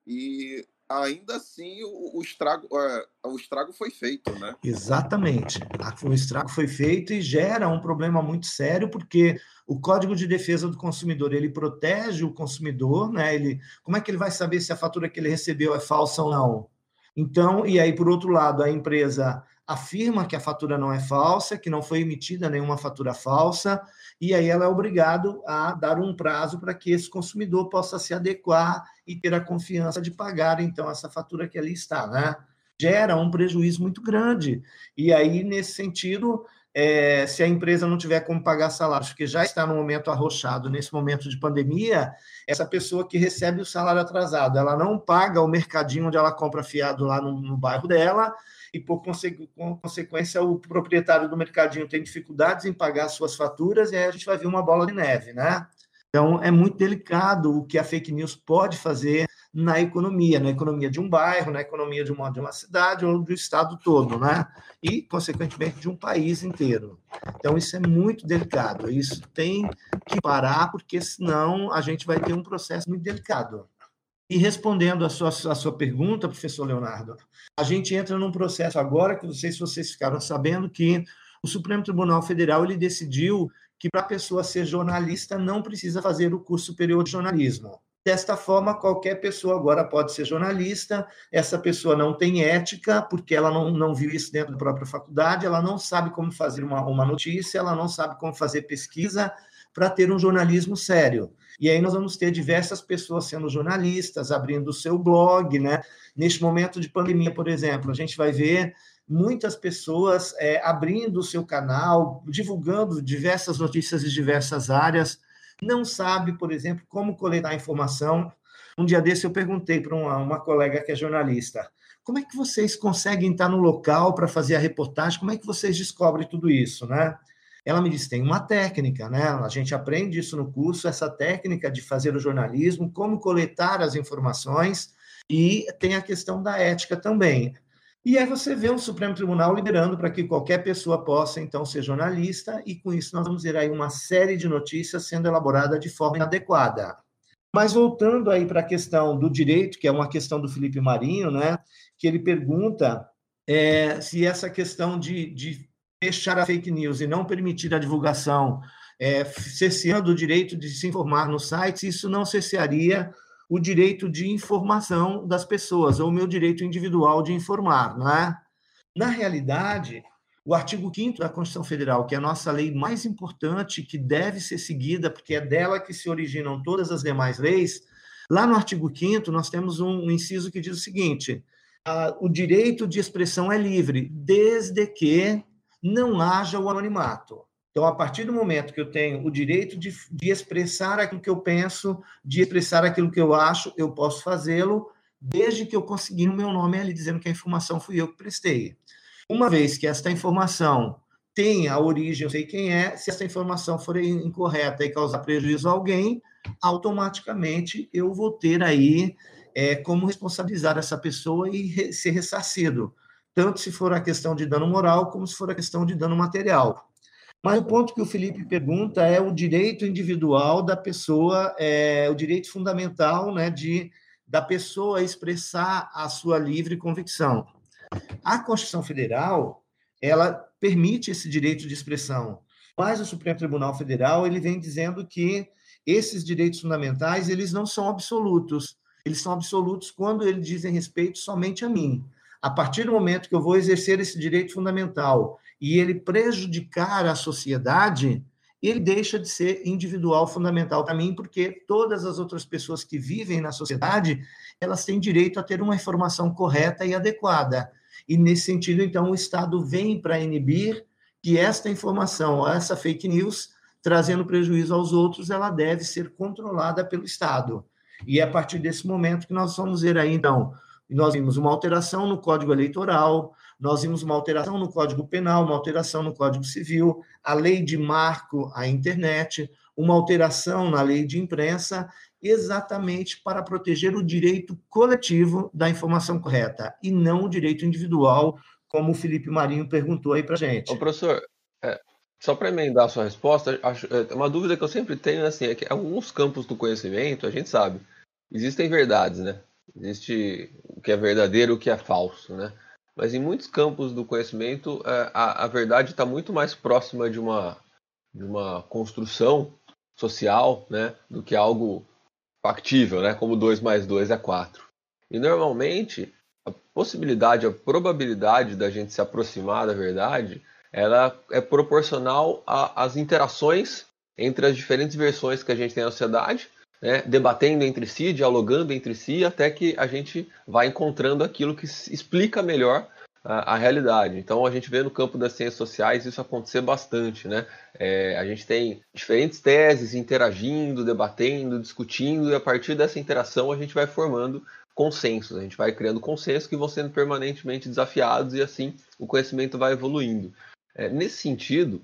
e ainda assim o, o estrago é, o estrago foi feito, né? Exatamente. O estrago foi feito e gera um problema muito sério porque o Código de Defesa do Consumidor ele protege o consumidor, né? Ele, como é que ele vai saber se a fatura que ele recebeu é falsa ou não? Então, e aí por outro lado a empresa afirma que a fatura não é falsa, que não foi emitida nenhuma fatura falsa, e aí ela é obrigado a dar um prazo para que esse consumidor possa se adequar e ter a confiança de pagar então essa fatura que ali está, né? Gera um prejuízo muito grande. E aí nesse sentido, é, se a empresa não tiver como pagar salários, porque já está no momento arrochado, nesse momento de pandemia, essa pessoa que recebe o salário atrasado, ela não paga o mercadinho onde ela compra fiado lá no, no bairro dela, e, por consequência, o proprietário do mercadinho tem dificuldades em pagar suas faturas, e aí a gente vai ver uma bola de neve, né? Então, é muito delicado o que a fake news pode fazer na economia, na economia de um bairro, na economia de uma, de uma cidade ou do estado todo, né? E, consequentemente, de um país inteiro. Então, isso é muito delicado. Isso tem que parar, porque senão a gente vai ter um processo muito delicado. E respondendo a sua, a sua pergunta, professor Leonardo, a gente entra num processo agora que não sei se vocês ficaram sabendo que o Supremo Tribunal Federal ele decidiu que para a pessoa ser jornalista não precisa fazer o curso superior de jornalismo. Desta forma, qualquer pessoa agora pode ser jornalista, essa pessoa não tem ética, porque ela não, não viu isso dentro da própria faculdade, ela não sabe como fazer uma, uma notícia, ela não sabe como fazer pesquisa para ter um jornalismo sério. E aí nós vamos ter diversas pessoas sendo jornalistas, abrindo o seu blog, né? Neste momento de pandemia, por exemplo, a gente vai ver muitas pessoas é, abrindo o seu canal, divulgando diversas notícias de diversas áreas, não sabe, por exemplo, como coletar informação. Um dia desse eu perguntei para uma, uma colega que é jornalista, como é que vocês conseguem estar no local para fazer a reportagem? Como é que vocês descobrem tudo isso, né? Ela me disse: tem uma técnica, né? A gente aprende isso no curso, essa técnica de fazer o jornalismo, como coletar as informações, e tem a questão da ética também. E aí você vê o Supremo Tribunal liberando para que qualquer pessoa possa, então, ser jornalista, e com isso nós vamos ver aí uma série de notícias sendo elaborada de forma inadequada. Mas voltando aí para a questão do direito, que é uma questão do Felipe Marinho, né? Que ele pergunta é, se essa questão de, de fechar a fake news e não permitir a divulgação, é, cesseando o direito de se informar nos sites, isso não cessearia o direito de informação das pessoas, ou o meu direito individual de informar, não é? Na realidade, o artigo 5 da Constituição Federal, que é a nossa lei mais importante, que deve ser seguida, porque é dela que se originam todas as demais leis, lá no artigo 5 nós temos um inciso que diz o seguinte: o direito de expressão é livre, desde que não haja o anonimato. Então, a partir do momento que eu tenho o direito de, de expressar aquilo que eu penso, de expressar aquilo que eu acho, eu posso fazê-lo, desde que eu conseguir o meu nome ali dizendo que a informação fui eu que prestei. Uma vez que esta informação tem a origem, eu sei quem é, se essa informação for incorreta e causar prejuízo a alguém, automaticamente eu vou ter aí é, como responsabilizar essa pessoa e ser ressarcido tanto se for a questão de dano moral, como se for a questão de dano material. Mas o ponto que o Felipe pergunta é o direito individual da pessoa, é, o direito fundamental né, de, da pessoa expressar a sua livre convicção. A Constituição Federal, ela permite esse direito de expressão, mas o Supremo Tribunal Federal ele vem dizendo que esses direitos fundamentais eles não são absolutos. Eles são absolutos quando eles dizem respeito somente a mim. A partir do momento que eu vou exercer esse direito fundamental e ele prejudicar a sociedade, ele deixa de ser individual fundamental para mim, porque todas as outras pessoas que vivem na sociedade, elas têm direito a ter uma informação correta e adequada. E nesse sentido, então, o Estado vem para inibir que esta informação, essa fake news, trazendo prejuízo aos outros, ela deve ser controlada pelo Estado. E é a partir desse momento que nós vamos ver aí, então, nós vimos uma alteração no Código Eleitoral, nós vimos uma alteração no Código Penal, uma alteração no Código Civil, a lei de marco à internet, uma alteração na lei de imprensa, exatamente para proteger o direito coletivo da informação correta e não o direito individual, como o Felipe Marinho perguntou aí para gente. Ô, professor, é, só para emendar a sua resposta, acho, é, uma dúvida que eu sempre tenho assim, é que alguns campos do conhecimento, a gente sabe, existem verdades, né? Existe o que é verdadeiro e o que é falso, né? Mas em muitos campos do conhecimento, é, a, a verdade está muito mais próxima de uma, de uma construção social, né? Do que algo factível, né? Como 2 mais 2 é 4. E normalmente, a possibilidade, a probabilidade da gente se aproximar da verdade, ela é proporcional às interações entre as diferentes versões que a gente tem na sociedade né, debatendo entre si, dialogando entre si, até que a gente vai encontrando aquilo que explica melhor a, a, realidade. Então a gente vê no campo das ciências sociais isso acontecer bastante, né? É, a gente tem diferentes teses interagindo, debatendo, discutindo, e a partir dessa interação a gente vai formando consensos, a gente vai criando consensos que vão sendo permanentemente desafiados e assim o conhecimento vai evoluindo. É, nesse sentido,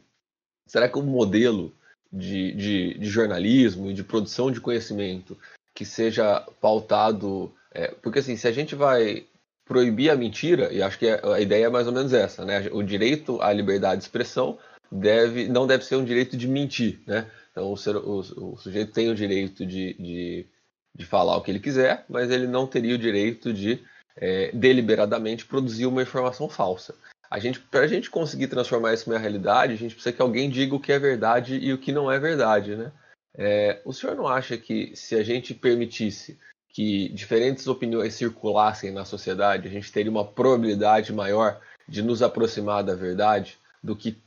será que o modelo de, de, de jornalismo e de produção de conhecimento que seja pautado. É, porque assim, se a gente vai proibir a mentira, e acho que a ideia é mais ou menos essa, né? O direito à liberdade de expressão deve, não deve ser um direito de mentir, né? Então o, ser, o, o sujeito tem o direito de, de, de, falar o que ele quiser, mas ele não teria o direito de é, deliberadamente produzir uma informação falsa a gente, para a gente conseguir transformar isso em realidade, a gente precisa que alguém diga o que é verdade e o que não é verdade, né? É, o senhor não acha que se a gente permitisse que diferentes opiniões circulassem na sociedade, a gente teria uma probabilidade maior de nos aproximar da verdade do que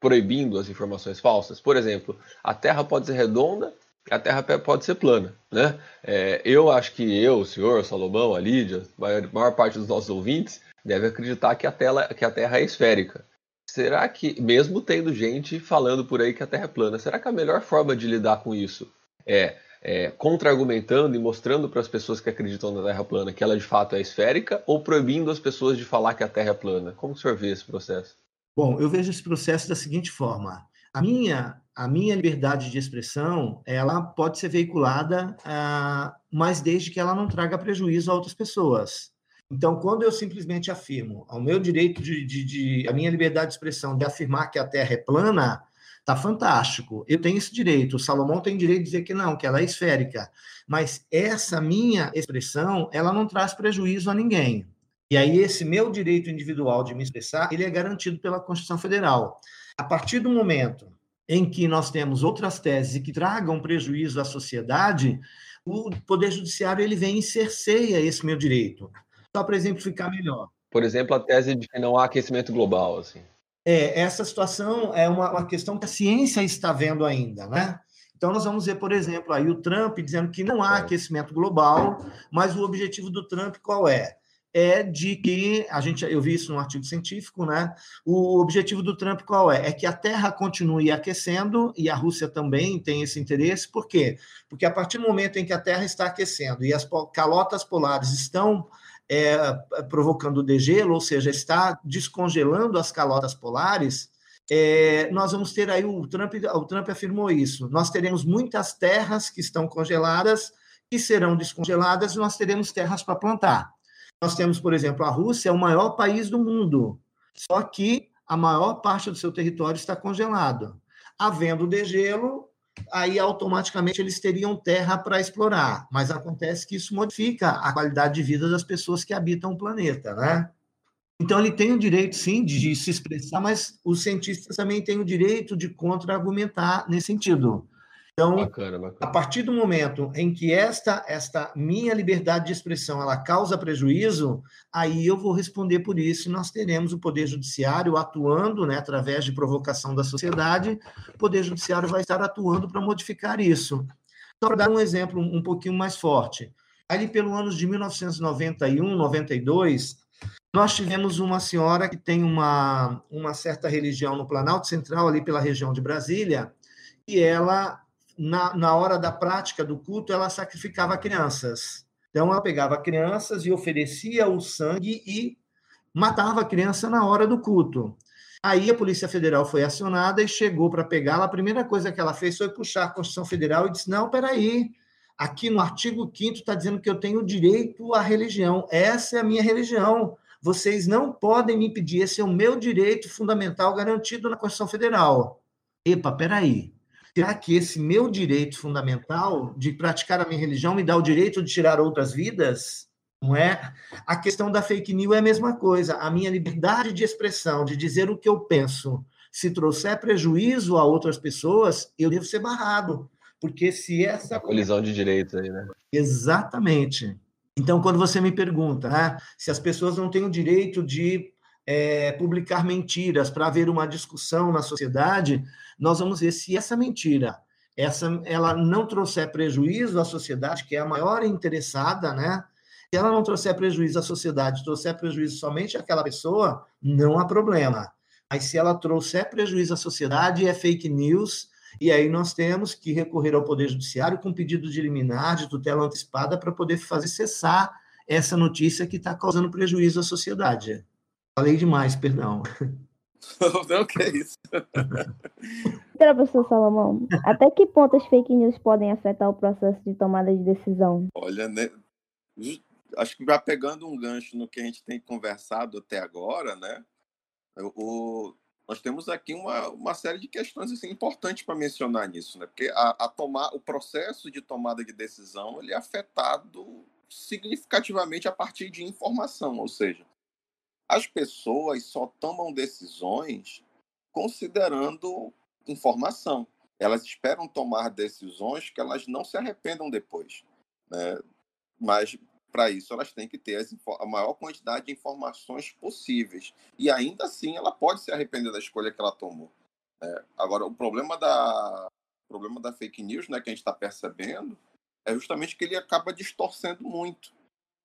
proibindo as informações falsas? Por exemplo, a Terra pode ser redonda, a Terra pode ser plana, né? É, eu acho que eu, o senhor, o Salomão, a Lídia, a maior, a maior parte dos nossos ouvintes deve acreditar que a, tela, que a Terra é esférica. Será que, mesmo tendo gente falando por aí que a Terra é plana, será que a melhor forma de lidar com isso é, é contra-argumentando e mostrando para as pessoas que acreditam na Terra plana que ela de fato é esférica ou proibindo as pessoas de falar que a Terra é plana? Como o senhor vê esse processo? Bom, eu vejo esse processo da seguinte forma. A minha, a minha liberdade de expressão, ela pode ser veiculada, ah, mas desde que ela não traga prejuízo a outras pessoas. Então, quando eu simplesmente afirmo ao meu direito de, de, de, a minha liberdade de expressão de afirmar que a Terra é plana, tá fantástico. Eu tenho esse direito. O Salomão tem direito de dizer que não, que ela é esférica. Mas essa minha expressão, ela não traz prejuízo a ninguém. E aí esse meu direito individual de me expressar, ele é garantido pela Constituição Federal. A partir do momento em que nós temos outras teses que tragam prejuízo à sociedade, o Poder Judiciário ele vem e cerceia esse meu direito. Só para exemplificar melhor. Por exemplo, a tese de que não há aquecimento global, assim. É, essa situação é uma, uma questão que a ciência está vendo ainda, né? Então, nós vamos ver, por exemplo, aí o Trump dizendo que não há aquecimento global, mas o objetivo do Trump qual é? É de que, a gente, eu vi isso num artigo científico, né? O objetivo do Trump qual é? É que a Terra continue aquecendo e a Rússia também tem esse interesse. Por quê? Porque a partir do momento em que a Terra está aquecendo e as calotas polares estão é, provocando degelo, ou seja, está descongelando as calotas polares, é, nós vamos ter aí, o Trump, o Trump afirmou isso, nós teremos muitas terras que estão congeladas e serão descongeladas, e nós teremos terras para plantar. Nós temos, por exemplo, a Rússia é o maior país do mundo, só que a maior parte do seu território está congelado. Havendo degelo, aí automaticamente eles teriam terra para explorar. Mas acontece que isso modifica a qualidade de vida das pessoas que habitam o planeta, né? Então ele tem o direito, sim, de se expressar, mas os cientistas também têm o direito de contra-argumentar nesse sentido. Então, bacana, bacana. a partir do momento em que esta, esta minha liberdade de expressão ela causa prejuízo, aí eu vou responder por isso e nós teremos o Poder Judiciário atuando, né, através de provocação da sociedade, o Poder Judiciário vai estar atuando para modificar isso. Só para dar um exemplo um pouquinho mais forte. Ali pelo ano de 1991, 92, nós tivemos uma senhora que tem uma, uma certa religião no Planalto Central, ali pela região de Brasília, e ela na, na hora da prática do culto, ela sacrificava crianças. Então, ela pegava crianças e oferecia o sangue e matava a criança na hora do culto. Aí a Polícia Federal foi acionada e chegou para pegá-la. A primeira coisa que ela fez foi puxar a Constituição Federal e disse: não, peraí, aqui no artigo 5 está dizendo que eu tenho direito à religião. Essa é a minha religião. Vocês não podem me impedir. Esse é o meu direito fundamental garantido na Constituição Federal. Epa, peraí. Será que esse meu direito fundamental de praticar a minha religião me dá o direito de tirar outras vidas? Não é? A questão da fake news é a mesma coisa. A minha liberdade de expressão, de dizer o que eu penso, se trouxer prejuízo a outras pessoas, eu devo ser barrado. Porque se essa. A colisão de direitos aí, né? Exatamente. Então, quando você me pergunta né, se as pessoas não têm o direito de é, publicar mentiras para haver uma discussão na sociedade, nós vamos ver se essa mentira essa, ela não trouxer prejuízo à sociedade, que é a maior interessada, né? Se ela não trouxer prejuízo à sociedade, trouxer prejuízo somente àquela pessoa, não há problema. Mas se ela trouxer prejuízo à sociedade, é fake news, e aí nós temos que recorrer ao Poder Judiciário com pedido de liminar, de tutela antecipada, para poder fazer cessar essa notícia que está causando prejuízo à sociedade. Falei demais, perdão. Não, que é isso. Professor Salomão, até que ponto as fake news podem afetar o processo de tomada de decisão? Olha, né, acho que vai pegando um gancho no que a gente tem conversado até agora, né? O, nós temos aqui uma, uma série de questões assim, importantes para mencionar nisso, né? Porque a, a tomar, o processo de tomada de decisão ele é afetado significativamente a partir de informação, ou seja, as pessoas só tomam decisões considerando informação. Elas esperam tomar decisões que elas não se arrependam depois. Né? Mas para isso elas têm que ter a maior quantidade de informações possíveis. E ainda assim ela pode se arrepender da escolha que ela tomou. É, agora, o problema da, problema da fake news né, que a gente está percebendo é justamente que ele acaba distorcendo muito.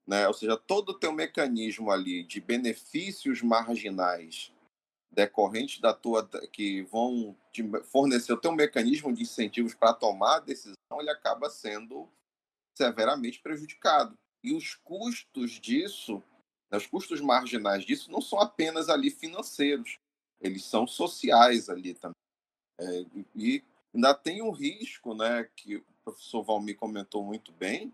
Né? Ou seja, todo o teu mecanismo ali de benefícios marginais decorrentes da tua que vão te fornecer o teu mecanismo de incentivos para tomar a decisão, ele acaba sendo severamente prejudicado. E os custos disso, né, os custos marginais disso, não são apenas ali financeiros, eles são sociais ali também. É, e ainda tem um risco, né, que o professor Valmir comentou muito bem,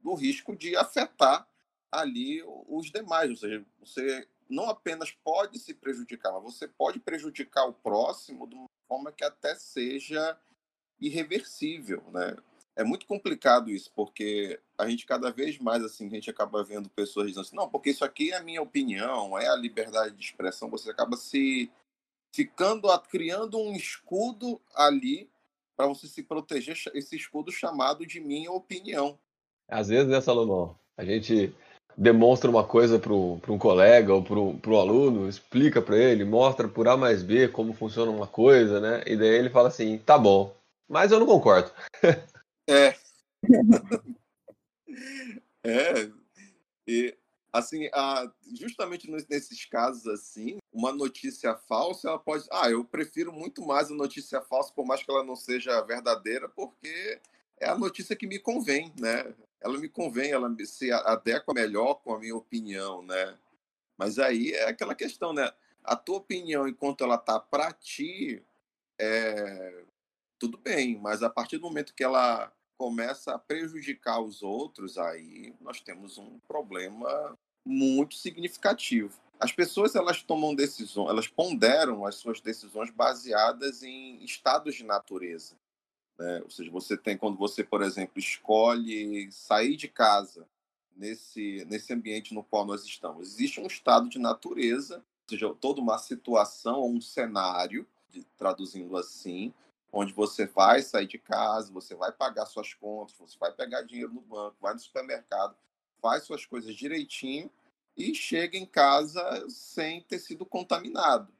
do risco de afetar ali os demais. Ou seja, você não apenas pode se prejudicar, mas você pode prejudicar o próximo de uma forma que até seja irreversível, né? é muito complicado isso, porque a gente cada vez mais assim, a gente acaba vendo pessoas dizendo assim, não, porque isso aqui é a minha opinião, é a liberdade de expressão, você acaba se ficando criando um escudo ali para você se proteger, esse escudo chamado de minha opinião. Às vezes, né, Salomão? A gente demonstra uma coisa para um colega ou para o aluno, explica para ele, mostra por A mais B como funciona uma coisa, né? E daí ele fala assim, tá bom, mas eu não concordo. É. é. E, assim, a, justamente nesses casos assim, uma notícia falsa, ela pode. Ah, eu prefiro muito mais a notícia falsa, por mais que ela não seja verdadeira, porque é a notícia que me convém, né? Ela me convém, ela se adequa melhor com a minha opinião, né? Mas aí é aquela questão, né? A tua opinião, enquanto ela tá para ti, é, tudo bem, mas a partir do momento que ela começa a prejudicar os outros, aí nós temos um problema muito significativo. As pessoas elas tomam decisões, elas ponderam as suas decisões baseadas em estados de natureza. Né? Ou seja, você tem quando você, por exemplo, escolhe sair de casa nesse nesse ambiente no qual nós estamos, existe um estado de natureza, ou seja, toda uma situação, um cenário, traduzindo assim, onde você vai sair de casa, você vai pagar suas contas, você vai pegar dinheiro no banco, vai no supermercado, faz suas coisas direitinho e chega em casa sem ter sido contaminado.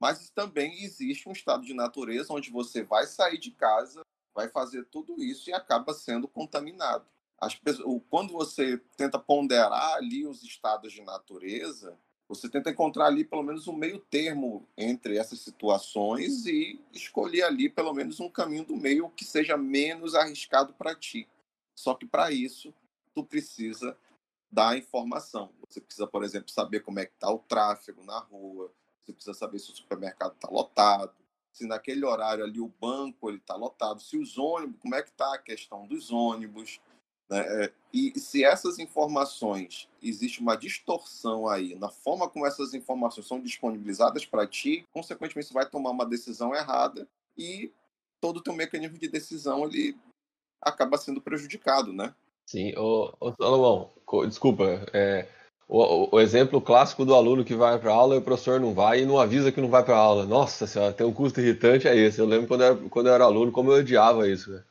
Mas também existe um estado de natureza onde você vai sair de casa, vai fazer tudo isso e acaba sendo contaminado. Pessoas, quando você tenta ponderar ali os estados de natureza, Você tenta encontrar ali pelo menos um meio termo entre essas situações e escolher ali pelo menos um caminho do meio que seja menos arriscado para ti. Só que para isso, tu precisa dar informação. Você precisa, por exemplo, saber como é que está o tráfego na rua, você precisa saber se o supermercado está lotado, se naquele horário ali o banco ele está lotado, se os ônibus, como é que está a questão dos ônibus, né? É, e se essas informações, existe uma distorção aí na forma como essas informações são disponibilizadas para ti, consequentemente você vai tomar uma decisão errada e todo o teu mecanismo de decisão ele acaba sendo prejudicado, né? Sim, ô Salomão, desculpa, é, o, o, exemplo clássico do aluno que vai para aula e o professor não vai e não avisa que não vai para aula. Nossa senhora, tem um custo irritante é esse. Eu lembro quando eu era, quando eu era aluno, como eu odiava isso. Né?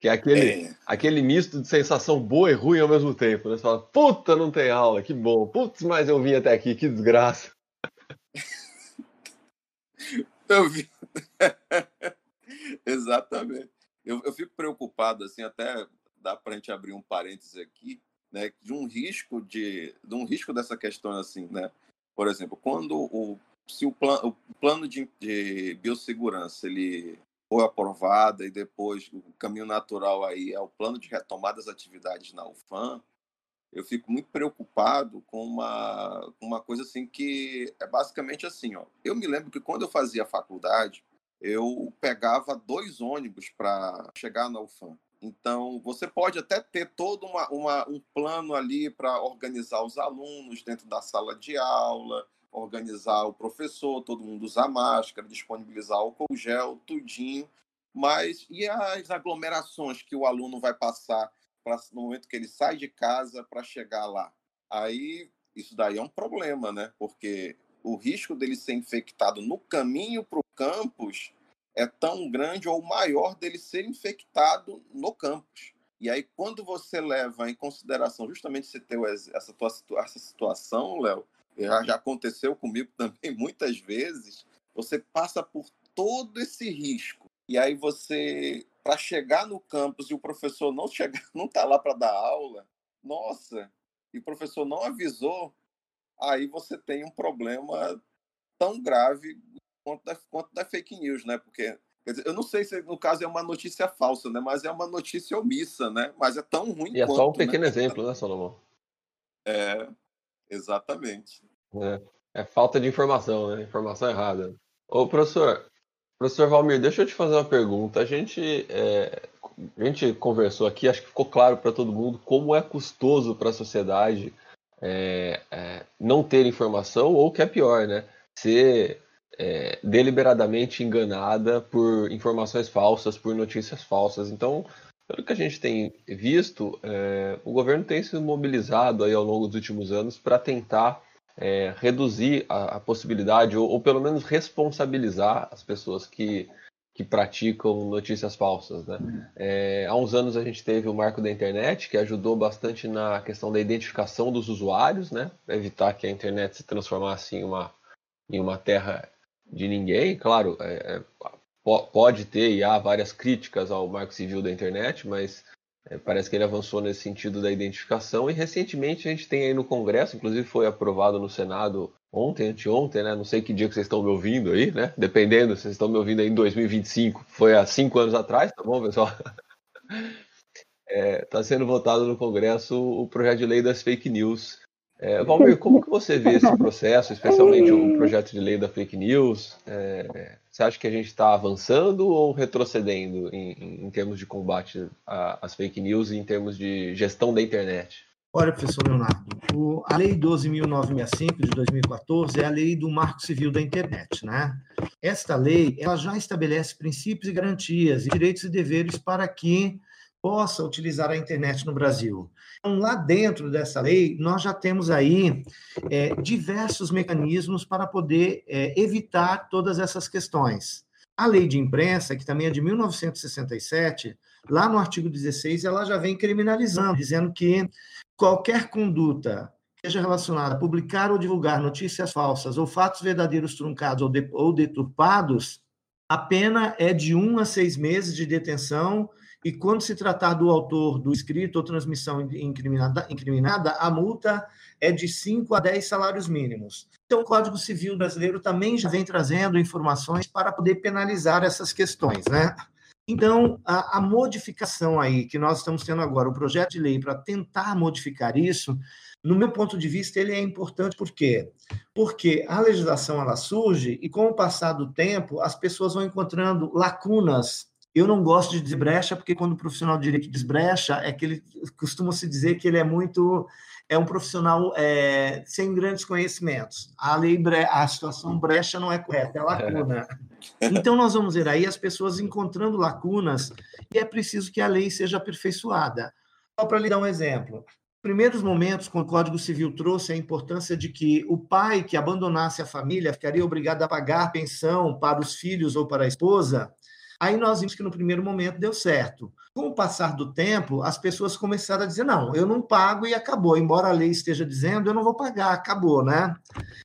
Que é aquele, é. aquele misto de sensação boa e ruim ao mesmo tempo. Né? Você fala, puta, não tem aula, que bom. Putz, mas eu vim até aqui, que desgraça. eu vi. Exatamente. Eu, eu fico preocupado, assim, até dá para a gente abrir um parênteses aqui, né, de um risco de, de um risco dessa questão assim, né? Por exemplo, quando o se o, plan, o plano de, de biossegurança ele foi aprovado e depois o caminho natural aí é o plano de retomada das atividades na UFAM, eu fico muito preocupado com uma, uma coisa assim que é basicamente assim, ó. Eu me lembro que quando eu fazia faculdade, eu pegava dois ônibus para chegar na UFAM. Então, você pode até ter todo uma, uma um plano ali para organizar os alunos dentro da sala de aula, organizar o professor, todo mundo usar máscara, disponibilizar álcool gel, tudinho. Mas e as aglomerações que o aluno vai passar pra, no momento que ele sai de casa para chegar lá? Aí, isso daí é um problema, né? Porque o risco dele ser infectado no caminho para o campus é tão grande ou maior dele ser infectado no campus. E aí, quando você leva em consideração justamente esse teu, essa, tua, essa situação, Léo, já, já aconteceu comigo também muitas vezes, você passa por todo esse risco. E aí você, para chegar no campus e o professor não chegar, não está lá para dar aula, nossa, e o professor não avisou, aí você tem um problema tão grave quanto da, quanto da fake news, né? Porque dizer, eu não sei se no caso é uma notícia falsa, né? Mas é uma notícia omissa, né? Mas é tão ruim e quanto. E é só um pequeno né? exemplo, né, Salomão? É, exatamente. É, é, falta de informação, né? Informação errada. Ô, professor, professor Valmir, deixa eu te fazer uma pergunta. A gente, é, a gente conversou aqui, acho que ficou claro para todo mundo como é custoso para a sociedade é, é, não ter informação ou, que é pior, né? Ser é, deliberadamente enganada por informações falsas, por notícias falsas. Então, pelo que a gente tem visto, é, o governo tem se mobilizado aí ao longo dos últimos anos para tentar é, reduzir a, a possibilidade, ou, ou, pelo menos responsabilizar as pessoas que, que praticam notícias falsas. Né? É, há uns anos a gente teve o marco da internet, que ajudou bastante na questão da identificação dos usuários, né? evitar que a internet se transformasse em uma, em uma terra de ninguém. Claro, é, é pode ter e há várias críticas ao marco civil da internet, mas é, parece que ele avançou nesse sentido da identificação. E recentemente a gente tem aí no Congresso, inclusive foi aprovado no Senado ontem, anteontem, né? Não sei que dia que vocês estão me ouvindo aí, né? Dependendo, vocês estão me ouvindo aí em 2025, foi há cinco anos atrás, tá bom, pessoal? Está é, tá sendo votado no Congresso o projeto de lei das fake news, é, Valmir, como que você vê esse processo, especialmente o projeto de lei da fake news? É, você acha que a gente está avançando ou retrocedendo em, em termos de combate às fake news e em termos de gestão da internet? Olha, professor Leonardo, o, a Lei 12.965 de 2014 é a lei do Marco Civil da Internet, né? Esta lei, ela já estabelece princípios e garantias, e direitos e deveres para que possa utilizar a internet no Brasil. Então, lá dentro dessa lei, nós já temos aí é, diversos mecanismos para poder é, evitar todas essas questões. A lei de imprensa, que também é de 1967, lá no artigo 16, ela já vem criminalizando, dizendo que qualquer conduta seja relacionada a publicar ou divulgar notícias falsas ou fatos verdadeiros truncados ou, de, ou deturpados, a pena é de um a seis meses de detenção e quando se tratar do autor do escrito ou transmissão incriminada, incriminada, a multa é de 5 a 10 salários mínimos. Então, o Código Civil brasileiro também já vem trazendo informações para poder penalizar essas questões, né? Então, a, a modificação aí que nós estamos tendo agora, o projeto de lei para tentar modificar isso, no meu ponto de vista, ele é importante por quê? Porque a legislação ela surge e com o passar do tempo, as pessoas vão encontrando lacunas eu não gosto de desbrecha, porque quando o profissional de direito desbrecha, é que ele costuma se dizer que ele é muito é um profissional é, sem grandes conhecimentos. A lei bre... a situação brecha não é correta, é lacuna. Então nós vamos ver aí as pessoas encontrando lacunas e é preciso que a lei seja aperfeiçoada. Só para lhe dar um exemplo. Primeiros momentos, quando o Código Civil trouxe a importância de que o pai que abandonasse a família ficaria obrigado a pagar pensão para os filhos ou para a esposa, Aí nós vimos que no primeiro momento deu certo. Com o passar do tempo, as pessoas começaram a dizer: não, eu não pago e acabou. Embora a lei esteja dizendo, eu não vou pagar, acabou, né?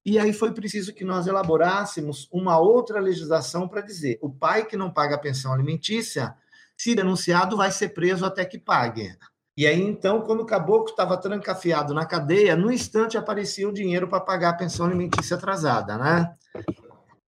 E aí foi preciso que nós elaborássemos uma outra legislação para dizer: o pai que não paga a pensão alimentícia, se denunciado, vai ser preso até que pague. E aí, então, quando o caboclo estava trancafiado na cadeia, no instante aparecia o dinheiro para pagar a pensão alimentícia atrasada, né?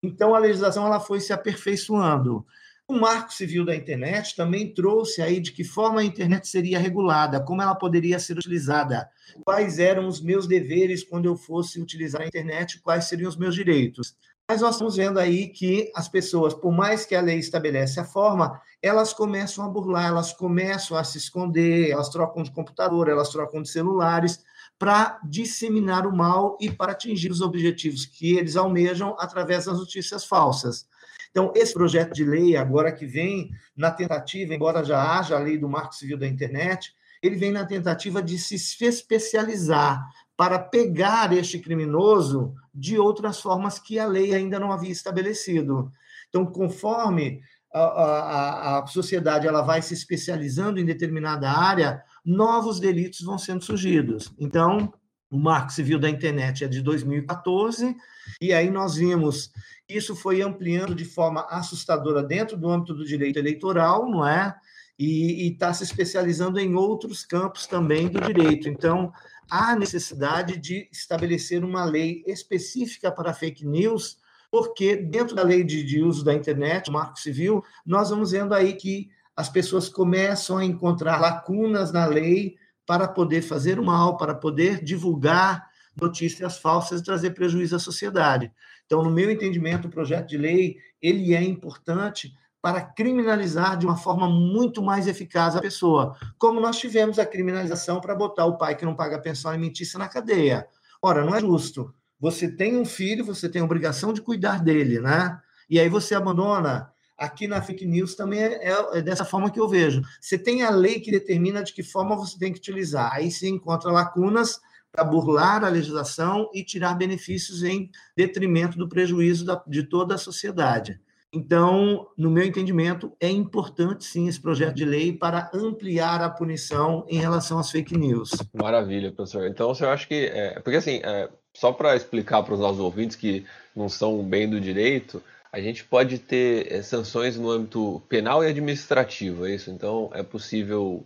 Então, a legislação ela foi se aperfeiçoando. O Marco Civil da Internet também trouxe aí de que forma a internet seria regulada, como ela poderia ser utilizada, quais eram os meus deveres quando eu fosse utilizar a internet, quais seriam os meus direitos. Mas nós estamos vendo aí que as pessoas, por mais que a lei estabelece a forma, elas começam a burlar, elas começam a se esconder, elas trocam de computador, elas trocam de celulares para disseminar o mal e para atingir os objetivos que eles almejam através das notícias falsas. Então, esse projeto de lei, agora que vem na tentativa, embora já haja a lei do Marco Civil da Internet, ele vem na tentativa de se especializar para pegar este criminoso de outras formas que a lei ainda não havia estabelecido. Então, conforme a, a, a sociedade ela vai se especializando em determinada área, novos delitos vão sendo surgidos. Então, o Marco Civil da Internet é de 2014, e aí nós vimos isso foi ampliando de forma assustadora dentro do âmbito do direito eleitoral, não é? E está se especializando em outros campos também do direito. Então, há necessidade de estabelecer uma lei específica para fake news, porque dentro da lei de, de uso da internet, o Marco Civil, nós vamos vendo aí que as pessoas começam a encontrar lacunas na lei para poder fazer o mal, para poder divulgar notícias falsas e trazer prejuízo à sociedade. Então, no meu entendimento, o projeto de lei ele é importante para criminalizar de uma forma muito mais eficaz a pessoa, como nós tivemos a criminalização para botar o pai que não paga pensão alimentícia na cadeia. Ora, não é justo. Você tem um filho, você tem a obrigação de cuidar dele, né? E aí você abandona. Aqui na fake news também é, é, é dessa forma que eu vejo. Você tem a lei que determina de que forma você tem que utilizar. Aí se encontra lacunas para burlar a legislação e tirar benefícios em detrimento do prejuízo da, de toda a sociedade. Então, no meu entendimento, é importante sim esse projeto de lei para ampliar a punição em relação às fake news. Maravilha, professor. Então, você acha que. É, porque, assim, é, só para explicar para os nossos ouvintes que não são bem do direito, a gente pode ter é, sanções no âmbito penal e administrativo, é isso? Então, é possível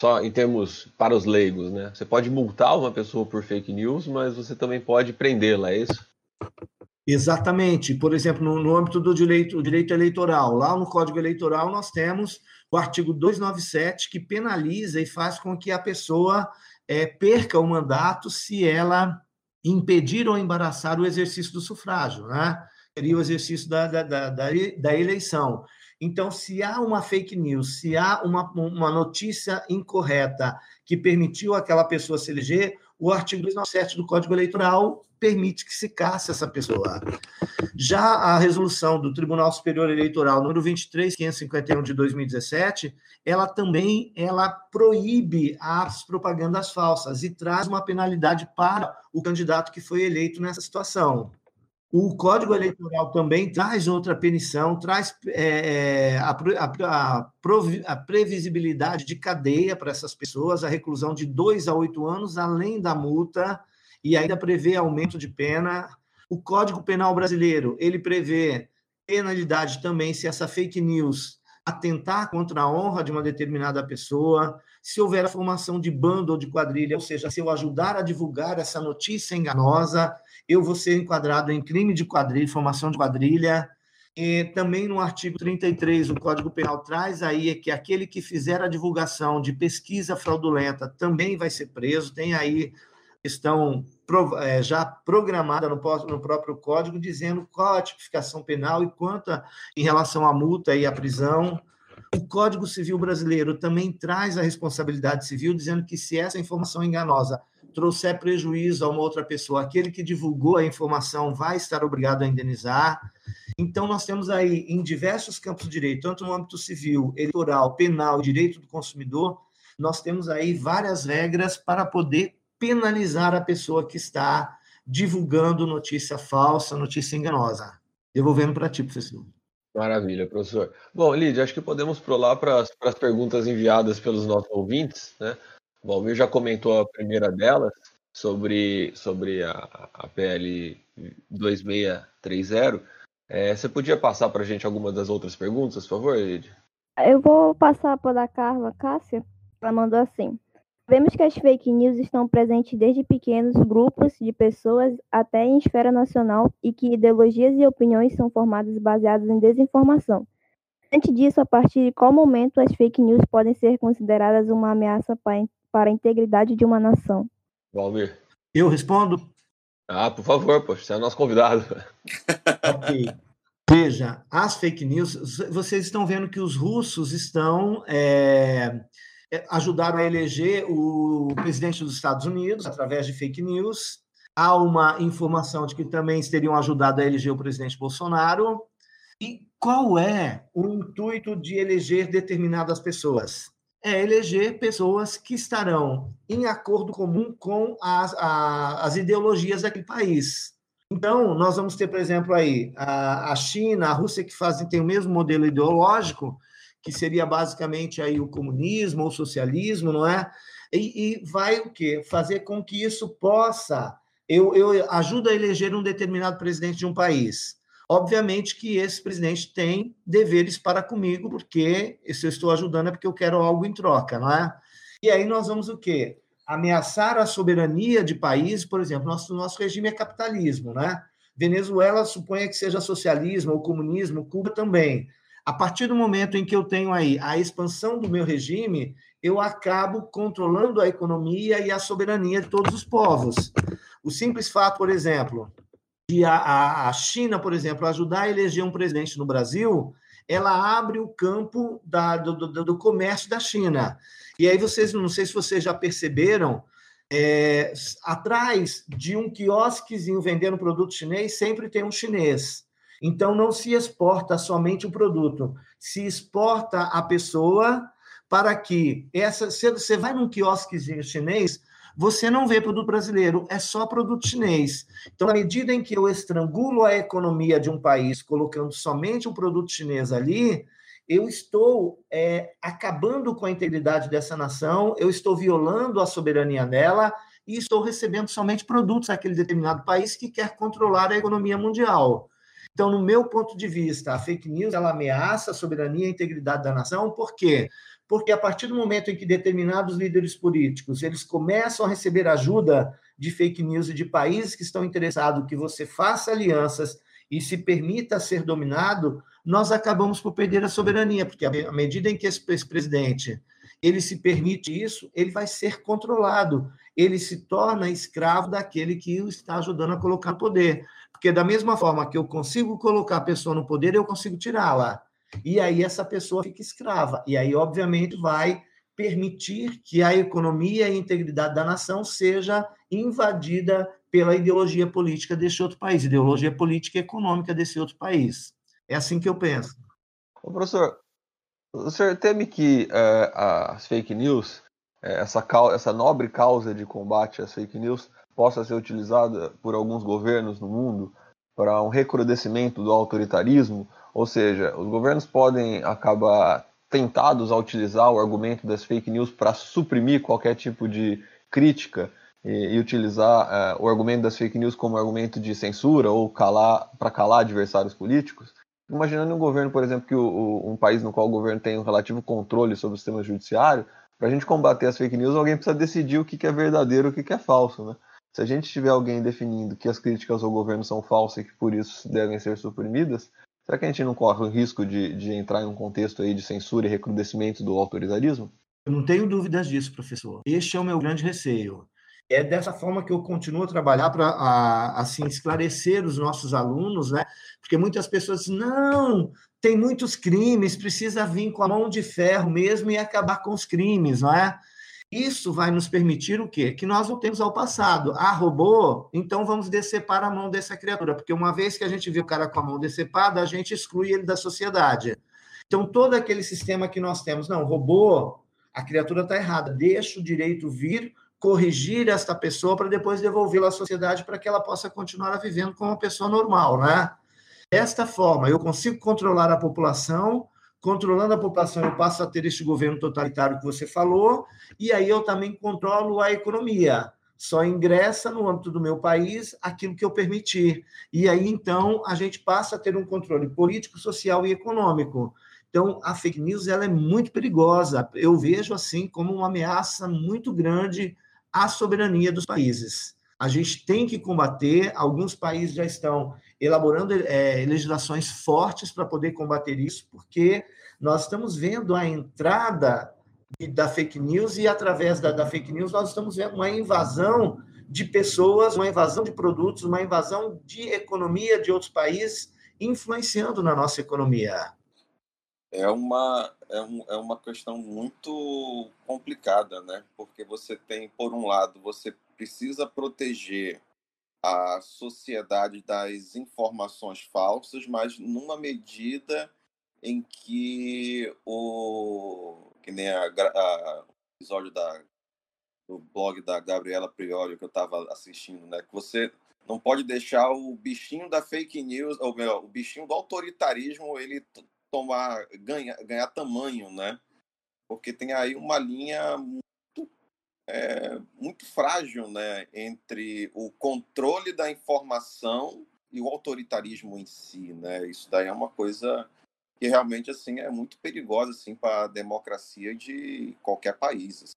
só em termos para os leigos, né? Você pode multar uma pessoa por fake news, mas você também pode prendê-la, é isso? Exatamente. Por exemplo, no, no âmbito do direito, direito eleitoral, lá no Código Eleitoral nós temos o artigo 297 que penaliza e faz com que a pessoa é, perca o mandato se ela impedir ou embaraçar o exercício do sufrágio, né? Seria o exercício da, da, da, da eleição. Então, se há uma fake news, se há uma, uma notícia incorreta que permitiu aquela pessoa se eleger, o artigo 297 do Código Eleitoral permite que se casse essa pessoa. Já a resolução do Tribunal Superior Eleitoral número 23551 de 2017, ela também ela proíbe as propagandas falsas e traz uma penalidade para o candidato que foi eleito nessa situação. O Código Eleitoral também traz outra punição, traz é, é a, a, a, previsibilidade de cadeia para essas pessoas, a reclusão de dois a oito anos, além da multa, e ainda prevê aumento de pena. O Código Penal brasileiro, ele prevê penalidade também se essa fake news atentar contra a honra de uma determinada pessoa, se houver a formação de bando ou de quadrilha, ou seja, se eu ajudar a divulgar essa notícia enganosa, eu vou ser enquadrado em crime de quadrilha, formação de quadrilha. E também no artigo 33 o Código Penal traz aí que aquele que fizer a divulgação de pesquisa fraudulenta também vai ser preso. Tem aí questão é, já programada no, próprio código, dizendo qual a tipificação penal e quanto em relação à multa e à prisão. O Código Civil Brasileiro também traz a responsabilidade civil, dizendo que se essa informação enganosa trouxer prejuízo a uma outra pessoa, aquele que divulgou a informação vai estar obrigado a indenizar. Então, nós temos aí, em diversos campos de direito, tanto no âmbito civil, eleitoral, penal, direito do consumidor, nós temos aí várias regras para poder penalizar a pessoa que está divulgando notícia falsa, notícia enganosa. Devolvendo para ti, professor. Maravilha, professor. Bom, Lídia, acho que podemos pular para as perguntas enviadas pelos nossos ouvintes. Né? O Valmir já comentou a primeira delas, sobre, sobre a, a PL 2630. É, você podia passar para a gente alguma das outras perguntas, por favor, Lídia? Eu vou passar para a Carla Cássia. Ela mandou assim. Vemos que as fake news estão presentes desde pequenos grupos de pessoas até em esfera nacional e que ideologias e opiniões são formadas baseadas em desinformação. Antes disso, a partir de qual momento as fake news podem ser consideradas uma ameaça para a integridade de uma nação? Valmir. Eu respondo? Ah, por favor, poxa, você é nosso convidado. ok. Veja, as fake news, vocês estão vendo que os russos estão é, é, ajudaram a eleger o presidente dos Estados Unidos através de fake news. Há uma informação de que também teriam ajudado a eleger o presidente Bolsonaro. E qual é o intuito de eleger determinadas pessoas? É eleger pessoas que estarão em acordo comum com as, a, as ideologias daquele país. Então, nós vamos ter, por exemplo, aí a, a China, a Rússia, que fazem, tem o mesmo modelo ideológico, que seria basicamente aí o comunismo ou o socialismo, não é? E, e vai o quê? Fazer com que isso possa. Eu, eu ajudo a eleger um determinado presidente de um país. Obviamente que esse presidente tem deveres para comigo, porque se eu estou ajudando é porque eu quero algo em troca, não é? E aí nós vamos o quê? Ameaçar a soberania de países, por exemplo, nosso, nosso regime é capitalismo, né? Venezuela suponha que seja socialismo ou comunismo, Cuba também. A partir do momento em que eu tenho aí a expansão do meu regime, eu acabo controlando a economia e a soberania de todos os povos. O simples fato, por exemplo, de a, a China, por exemplo, ajudar a eleger um presidente no Brasil, ela abre o campo da, do, do, do, comércio da China. E aí vocês, não sei se vocês já perceberam, é, atrás de um quiosquezinho vendendo produto chinês, sempre tem um chinês. Então, não se exporta somente o produto, se exporta a pessoa para que essa. Você vai num quiosquezinho chinês, você não vê produto brasileiro, é só produto chinês. Então, à medida em que eu estrangulo a economia de um país colocando somente o produto chinês ali, eu estou é, acabando com a integridade dessa nação, eu estou violando a soberania dela e estou recebendo somente produtos daquele determinado país que quer controlar a economia mundial. Então, no meu ponto de vista, a fake news ela ameaça a soberania e a integridade da nação, por quê? Porque a partir do momento em que determinados líderes políticos eles começam a receber ajuda de fake news e de países que estão interessados que você faça alianças e se permita ser dominado, nós acabamos por perder a soberania, porque à medida em que esse presidente ele se permite isso, ele vai ser controlado, ele se torna escravo daquele que o está ajudando a colocar no poder. Porque da mesma forma que eu consigo colocar a pessoa no poder, eu consigo tirá-la. E aí essa pessoa fica escrava. E aí, obviamente, vai permitir que a economia e a integridade da nação seja invadida pela ideologia política desse outro país, ideologia política e econômica desse outro país. É assim que eu penso. Ô, professor, o senhor teme que é, as fake news, é, essa, essa nobre causa de combate às fake news, possa ser utilizada por alguns governos no mundo para um recrudescimento do autoritarismo, ou seja, os governos podem acabar tentados a utilizar o argumento das fake news para suprimir qualquer tipo de crítica e, e utilizar uh, o argumento das fake news como argumento de censura ou calar para calar adversários políticos. Imaginando um governo, por exemplo, que o, o, um país no qual o governo tem um relativo controle sobre o sistema judiciário, para a gente combater as fake news, alguém precisa decidir o que, que é verdadeiro e o que, que é falso, né? Se a gente tiver alguém definindo que as críticas ao governo são falsas e que por isso devem ser suprimidas, será que a gente não corre o risco de, de entrar em um contexto aí de censura e recrudescimento do autoritarismo? Eu não tenho dúvidas disso, professor. Este é o meu grande receio. É dessa forma que eu continuo a trabalhar para assim esclarecer os nossos alunos, né? Porque muitas pessoas dizem, não, tem muitos crimes, precisa vir com a mão de ferro mesmo e acabar com os crimes, não é? Isso vai nos permitir o quê? Que nós voltemos ao passado. Ah, roubou? Então vamos decepar a mão dessa criatura, porque uma vez que a gente vê o cara com a mão decepada, a gente exclui ele da sociedade. Então, todo aquele sistema que nós temos, não, roubou, a criatura está errada, deixa o direito vir corrigir esta pessoa para depois devolvê-la à sociedade para que ela possa continuar vivendo como uma pessoa normal, né? Desta forma, eu consigo controlar a população, controlando a população, eu passo a ter este governo totalitário que você falou, e aí eu também controlo a economia. Só ingressa no âmbito do meu país aquilo que eu permitir. E aí, então, a gente passa a ter um controle político, social e econômico. Então, a fake news ela é muito perigosa. Eu vejo assim como uma ameaça muito grande à soberania dos países. A gente tem que combater, alguns países já estão elaborando é, legislações fortes para poder combater isso, porque nós estamos vendo a entrada da fake news e, através da, da fake news, nós estamos vendo uma invasão de pessoas, uma invasão de produtos, uma invasão de economia de outros países, influenciando na nossa economia. É uma, é, um, é uma questão muito complicada, né? Porque você tem, por um lado, você precisa proteger a sociedade das informações falsas, mas numa medida em que o que nem a, a episódio da do blog da Gabriela Prioli que eu estava assistindo, né? Que você não pode deixar o bichinho da fake news, ou melhor, o bichinho do autoritarismo, ele tomar ganhar, ganhar tamanho, né? Porque tem aí uma linha é, muito frágil né, entre o controle da informação e o autoritarismo em si. Né? Isso daí é uma coisa que realmente assim é muito perigosa assim, para a democracia de qualquer país. Assim.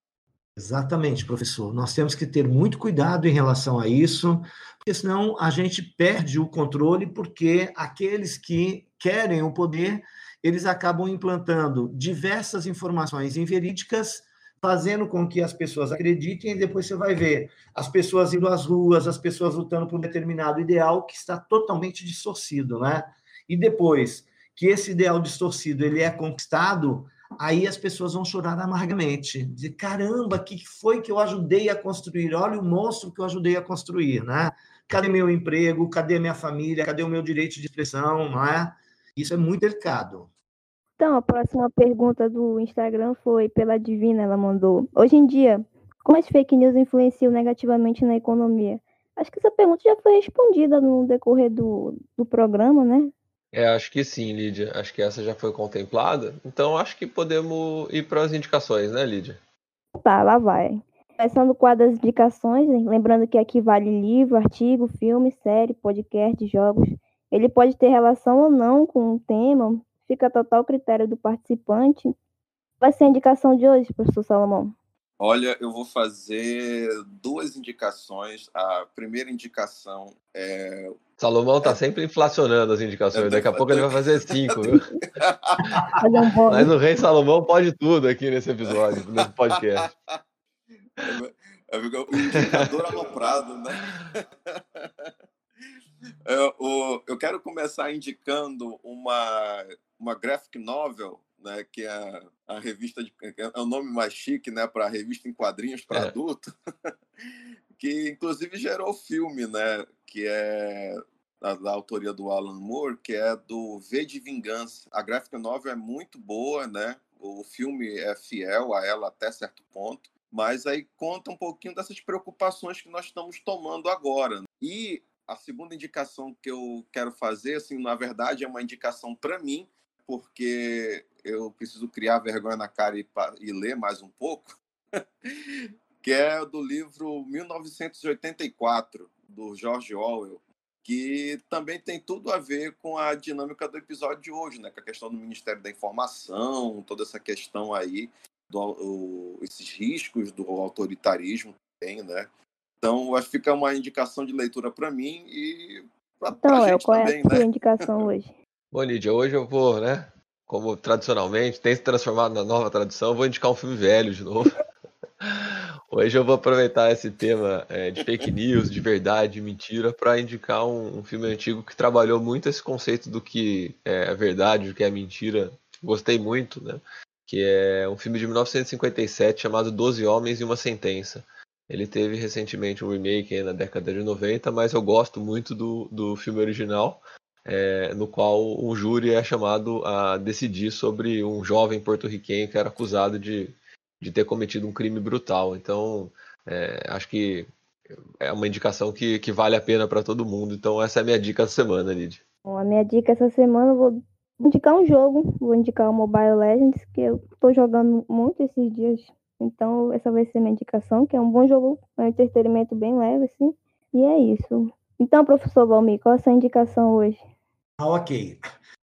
Exatamente, professor. Nós temos que ter muito cuidado em relação a isso, porque senão a gente perde o controle, porque aqueles que querem o poder, eles acabam implantando diversas informações inverídicas fazendo com que as pessoas acreditem, e depois você vai ver as pessoas indo às ruas, as pessoas lutando por um determinado ideal que está totalmente distorcido, né? E depois que esse ideal distorcido ele é conquistado, aí as pessoas vão chorar amargamente, dizer, caramba, que foi que eu ajudei a construir? Olha o monstro que eu ajudei a construir, né? Cadê meu emprego? Cadê minha família? Cadê o meu direito de expressão, não é? Isso é muito delicado. Então, a próxima pergunta do Instagram foi pela Divina, ela mandou. Hoje em dia, como as fake news influenciam negativamente na economia? Acho que essa pergunta já foi respondida no decorrer do, do programa, né? É, acho que sim, Lídia. Acho que essa já foi contemplada. Então, acho que podemos ir para as indicações, né, Lídia? Tá, lá vai. Começando o quadro das indicações, né? lembrando que aqui vale livro, artigo, filme, série, podcast, jogos. Ele pode ter relação ou não com o tema, fica a total critério do participante. Vai ser a indicação de hoje, professor Salomão? Olha, eu vou fazer duas indicações. A primeira indicação é. Salomão está é... sempre inflacionando as indicações. Daqui a pouco ele vai fazer cinco, viu? Mas o Rei Salomão pode tudo aqui nesse episódio, nesse podcast. É, o indicador aloprado, né? Eu, eu quero começar indicando uma uma graphic novel, né, que é a revista de, é o nome mais chique, né, para revista em quadrinhos para é. adulto, que inclusive gerou filme, né, que é da, da, autoria do Alan Moore, que é do V de Vingança. A graphic novel é muito boa, né? O filme é fiel a ela até certo ponto, mas aí conta um pouquinho dessas preocupações que nós estamos tomando agora. E a segunda indicação que eu quero fazer, assim, na verdade, é uma indicação para mim, porque eu preciso criar vergonha na cara e, e ler mais um pouco, que é do livro 1984, do George Orwell. que também tem tudo a ver com a dinâmica do episódio de hoje, né? Com a questão do Ministério da Informação, toda essa questão aí, do, o, esses riscos do autoritarismo também, né? Então, acho que fica uma indicação de leitura para mim e para Então, a El, gente qual é também, a né? indicação hoje? Bom, Lídia, hoje eu vou, né? Como tradicionalmente, tem se transformado na nova tradição, vou indicar um filme velho de novo. Hoje eu vou aproveitar esse tema é, de fake news, de verdade, de mentira, para indicar um, um filme antigo que trabalhou muito esse conceito do que é verdade, do que é mentira. Gostei muito, né? Que é um filme de 1957 chamado Doze Homens e uma Sentença. Ele teve recentemente um remake na década de 90, mas eu gosto muito do, do filme original, é, no qual um júri é chamado a decidir sobre um jovem porto-riquenho que era acusado de, de ter cometido um crime brutal. Então, é, acho que é uma indicação que, que vale a pena para todo mundo. Então, essa é a minha dica da semana, Lid. Bom, a minha dica essa semana eu vou indicar um jogo, vou indicar o Mobile Legends, que eu tô jogando muito esses dias. Então, essa vai ser minha indicação, que é um bom jogo, é um entretenimento bem leve, assim. E é isso. Então, professor Valmir, qual a sua indicação hoje? Ah, ok.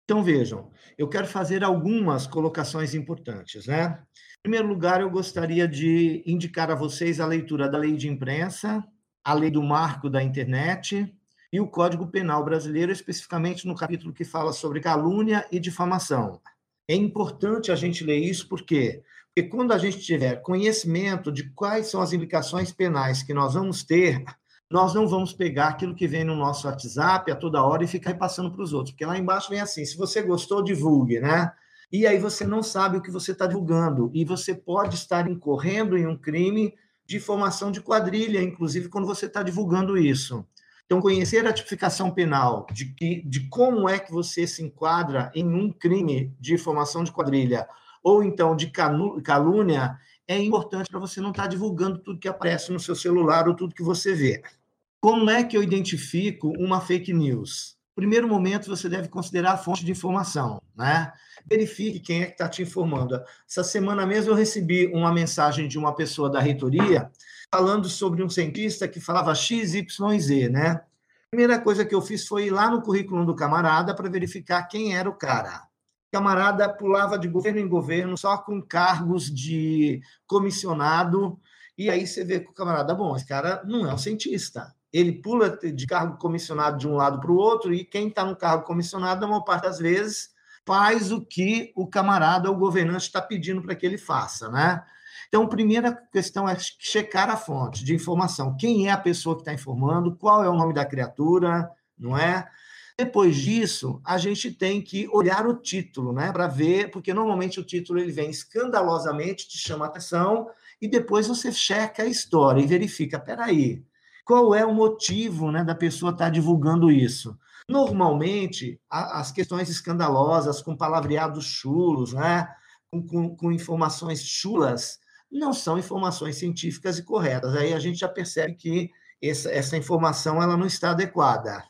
Então vejam, eu quero fazer algumas colocações importantes, né? Em primeiro lugar, eu gostaria de indicar a vocês a leitura da lei de imprensa, a lei do marco da internet e o Código Penal brasileiro, especificamente no capítulo que fala sobre calúnia e difamação. É importante a gente ler isso porque porque quando a gente tiver conhecimento de quais são as implicações penais que nós vamos ter, nós não vamos pegar aquilo que vem no nosso WhatsApp a toda hora e ficar repassando para os outros. Porque lá embaixo vem assim: se você gostou, divulgue, né? E aí você não sabe o que você está divulgando. E você pode estar incorrendo em um crime de formação de quadrilha, inclusive quando você está divulgando isso. Então, conhecer a tipificação penal de, que, de como é que você se enquadra em um crime de formação de quadrilha ou então de calúnia é importante para você não estar tá divulgando tudo que aparece no seu celular ou tudo que você vê. Como é que eu identifico uma fake news? Primeiro momento, você deve considerar a fonte de informação, né? Verifique quem é que está te informando. Essa semana mesmo eu recebi uma mensagem de uma pessoa da reitoria falando sobre um cientista que falava XYZ, né? Primeira coisa que eu fiz foi ir lá no currículo do camarada para verificar quem era o cara camarada pulava de governo em governo, só com cargos de comissionado, e aí você vê que o camarada, bom, esse cara não é um cientista. Ele pula de cargo comissionado de um lado para o outro, e quem está no cargo comissionado, a maior parte das vezes, faz o que o camarada, o governante, está pedindo para que ele faça, né? Então, a primeira questão é checar a fonte de informação. Quem é a pessoa que está informando? Qual é o nome da criatura? Não é? Depois disso, a gente tem que olhar o título, né, para ver, porque normalmente o título ele vem escandalosamente, te chama a atenção, e depois você checa a história e verifica, peraí, qual é o motivo né, da pessoa estar tá divulgando isso? Normalmente, a, as questões escandalosas, com palavreados chulos, né, com, com, com informações chulas, não são informações científicas e corretas. Aí a gente já percebe que essa, essa informação ela não está adequada.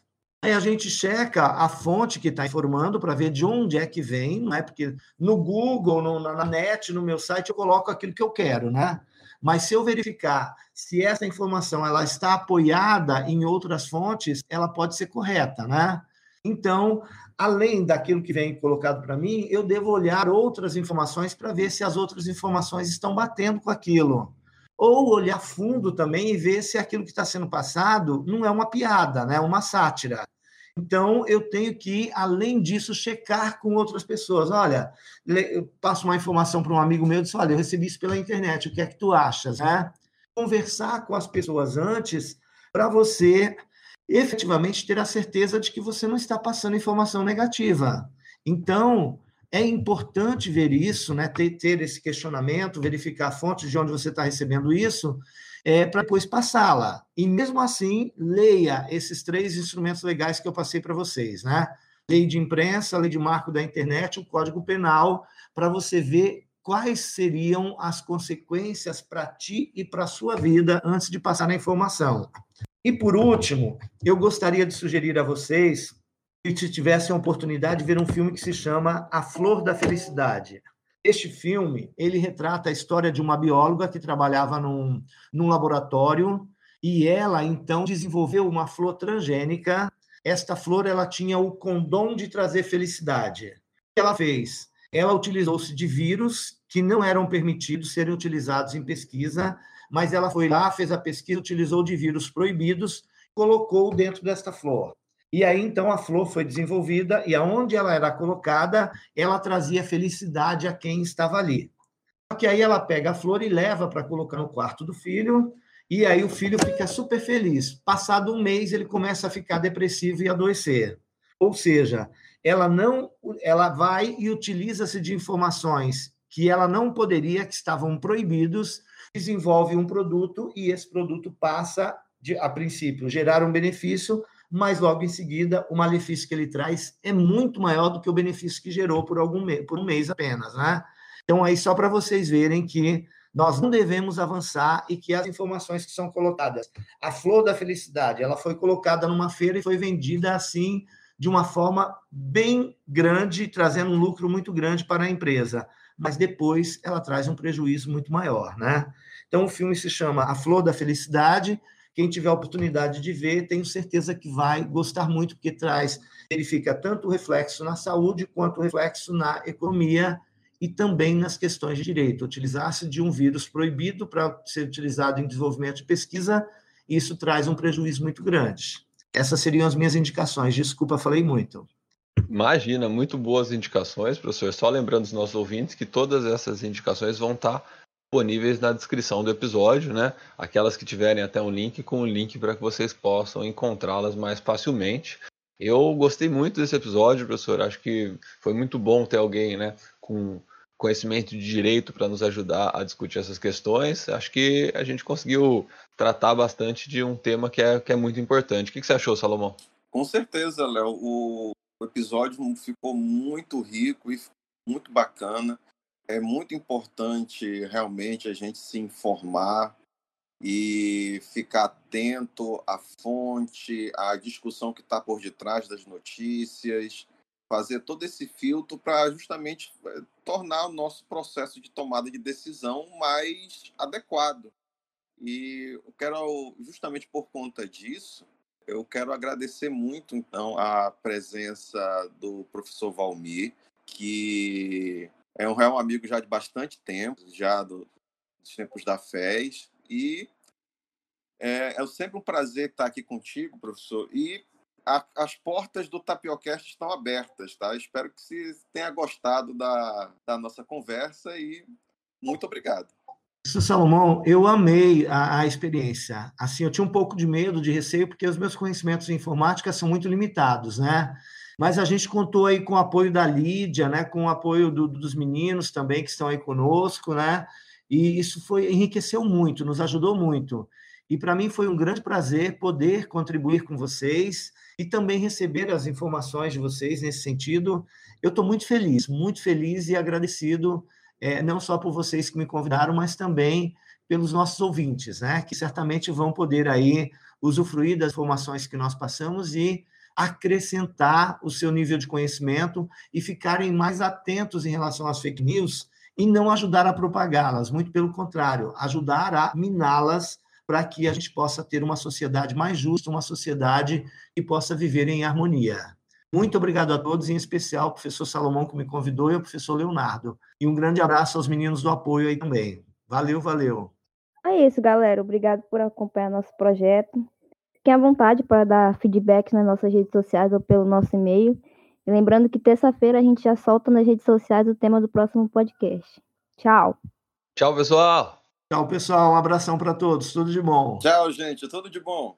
Aí a gente checa a fonte que está informando para ver de onde é que vem, não é? Porque no Google, no, na net, no meu site, eu coloco aquilo que eu quero, né? Mas se eu verificar se essa informação ela está apoiada em outras fontes, ela pode ser correta, né? Então, além daquilo que vem colocado para mim, eu devo olhar outras informações para ver se as outras informações estão batendo com aquilo. Ou olhar fundo também e ver se aquilo que está sendo passado não é uma piada, né? uma sátira. Então, eu tenho que, além disso, checar com outras pessoas. Olha, eu passo uma informação para um amigo meu e diz: Olha, eu recebi isso pela internet, o que é que tu achas? Né? Conversar com as pessoas antes para você efetivamente ter a certeza de que você não está passando informação negativa. Então, é importante ver isso, né? ter, ter esse questionamento, verificar a fonte de onde você está recebendo isso, é, para depois passá-la. E mesmo assim, leia esses três instrumentos legais que eu passei para vocês, né? Lei de imprensa, lei de marco da internet, o Código Penal, para você ver quais seriam as consequências para ti e para a sua vida antes de passar a informação. E por último, eu gostaria de sugerir a vocês se tivessem a oportunidade de ver um filme que se chama A Flor da Felicidade. Este filme, ele retrata a história de uma bióloga que trabalhava num, num laboratório e ela, então, desenvolveu uma flor transgênica esta flor ela tinha o condom de trazer felicidade. O que ela fez? Ela utilizou-se de vírus que não eram permitidos serem utilizados em pesquisa, mas ela foi lá, fez a pesquisa, utilizou de vírus proibidos, colocou dentro desta flor. E aí, então, a flor foi desenvolvida e aonde ela era colocada, ela trazia felicidade a quem estava ali. Só que aí ela pega a flor e leva para colocar no quarto do filho, e aí o filho fica super feliz. Passado um mês, ele começa a ficar depressivo e adoecer. Ou seja, ela não, ela vai e utiliza-se de informações que ela não poderia, que estavam proibidos, desenvolve um produto e esse produto passa, de, a princípio, gerar um benefício, mas logo em seguida o malefício que ele traz é muito maior do que o benefício que gerou por algum por um mês apenas, né? Então aí só para vocês verem que nós não devemos avançar e que as informações que são colocadas, a flor da felicidade, ela foi colocada numa feira e foi vendida assim de uma forma bem grande, trazendo um lucro muito grande para a empresa, mas depois ela traz um prejuízo muito maior, né? Então o filme se chama A Flor da Felicidade quem tiver a oportunidade de ver, tenho certeza que vai gostar muito, porque traz, verifica tanto o reflexo na saúde quanto o reflexo na economia e também nas questões de direito. Utilizar-se de um vírus proibido para ser utilizado em desenvolvimento de pesquisa, isso traz um prejuízo muito grande. Essas seriam as minhas indicações. Desculpa, falei muito. Imagina, muito boas indicações, professor. Só lembrando os nossos ouvintes que todas essas indicações vão estar disponíveis na descrição do episódio, né? Aquelas que tiverem até um link com o um link para que vocês possam encontrá-las mais facilmente. Eu gostei muito desse episódio, professor. Acho que foi muito bom ter alguém, né, com conhecimento de direito para nos ajudar a discutir essas questões. Acho que a gente conseguiu tratar bastante de um tema que é, que é muito importante. O que, que você achou, Salomão? Com certeza, Léo. O episódio ficou muito rico e muito bacana é muito importante realmente a gente se informar e ficar atento à fonte, à discussão que está por detrás das notícias, fazer todo esse filtro para justamente eh, tornar o nosso processo de tomada de decisão mais adequado. E eu quero, justamente por conta disso, eu quero agradecer muito, então, a presença do professor Valmir, que é um, um amigo já de bastante tempo, já do, dos tempos da FES. E é, é sempre um prazer estar aqui contigo, professor. E a, as portas do Tapiocast estão abertas, tá? Espero que você tenha gostado da, da nossa conversa e muito obrigado. Salomão, eu amei a, a, experiência. Assim, eu tinha um pouco de medo, de receio, porque os meus conhecimentos em informática são muito limitados, né? Mas a gente contou aí com o apoio da Lídia, né, com o apoio do, dos meninos também que estão aí conosco, né? E isso foi enriqueceu muito, nos ajudou muito. E para mim foi um grande prazer poder contribuir com vocês e também receber as informações de vocês nesse sentido. Eu estou muito feliz, muito feliz e agradecido, é, não só por vocês que me convidaram, mas também pelos nossos ouvintes, né? Que certamente vão poder aí usufruir das informações que nós passamos e acrescentar o seu nível de conhecimento e ficarem mais atentos em relação às fake news e não ajudar a propagá-las, muito pelo contrário, ajudar a miná-las para que a gente possa ter uma sociedade mais justa, uma sociedade que possa viver em harmonia. Muito obrigado a todos, em especial ao professor Salomão que me convidou e ao professor Leonardo. E um grande abraço aos meninos do apoio aí também. Valeu, valeu. É isso, galera. Obrigado por acompanhar nosso projeto. Fiquem à vontade para dar feedback nas nossas redes sociais ou pelo nosso e-mail. E lembrando que terça-feira a gente já solta nas redes sociais o tema do próximo podcast. Tchau. Tchau, pessoal. Tchau, pessoal. Um abração para todos. Tudo de bom. Tchau, gente. Tudo de bom.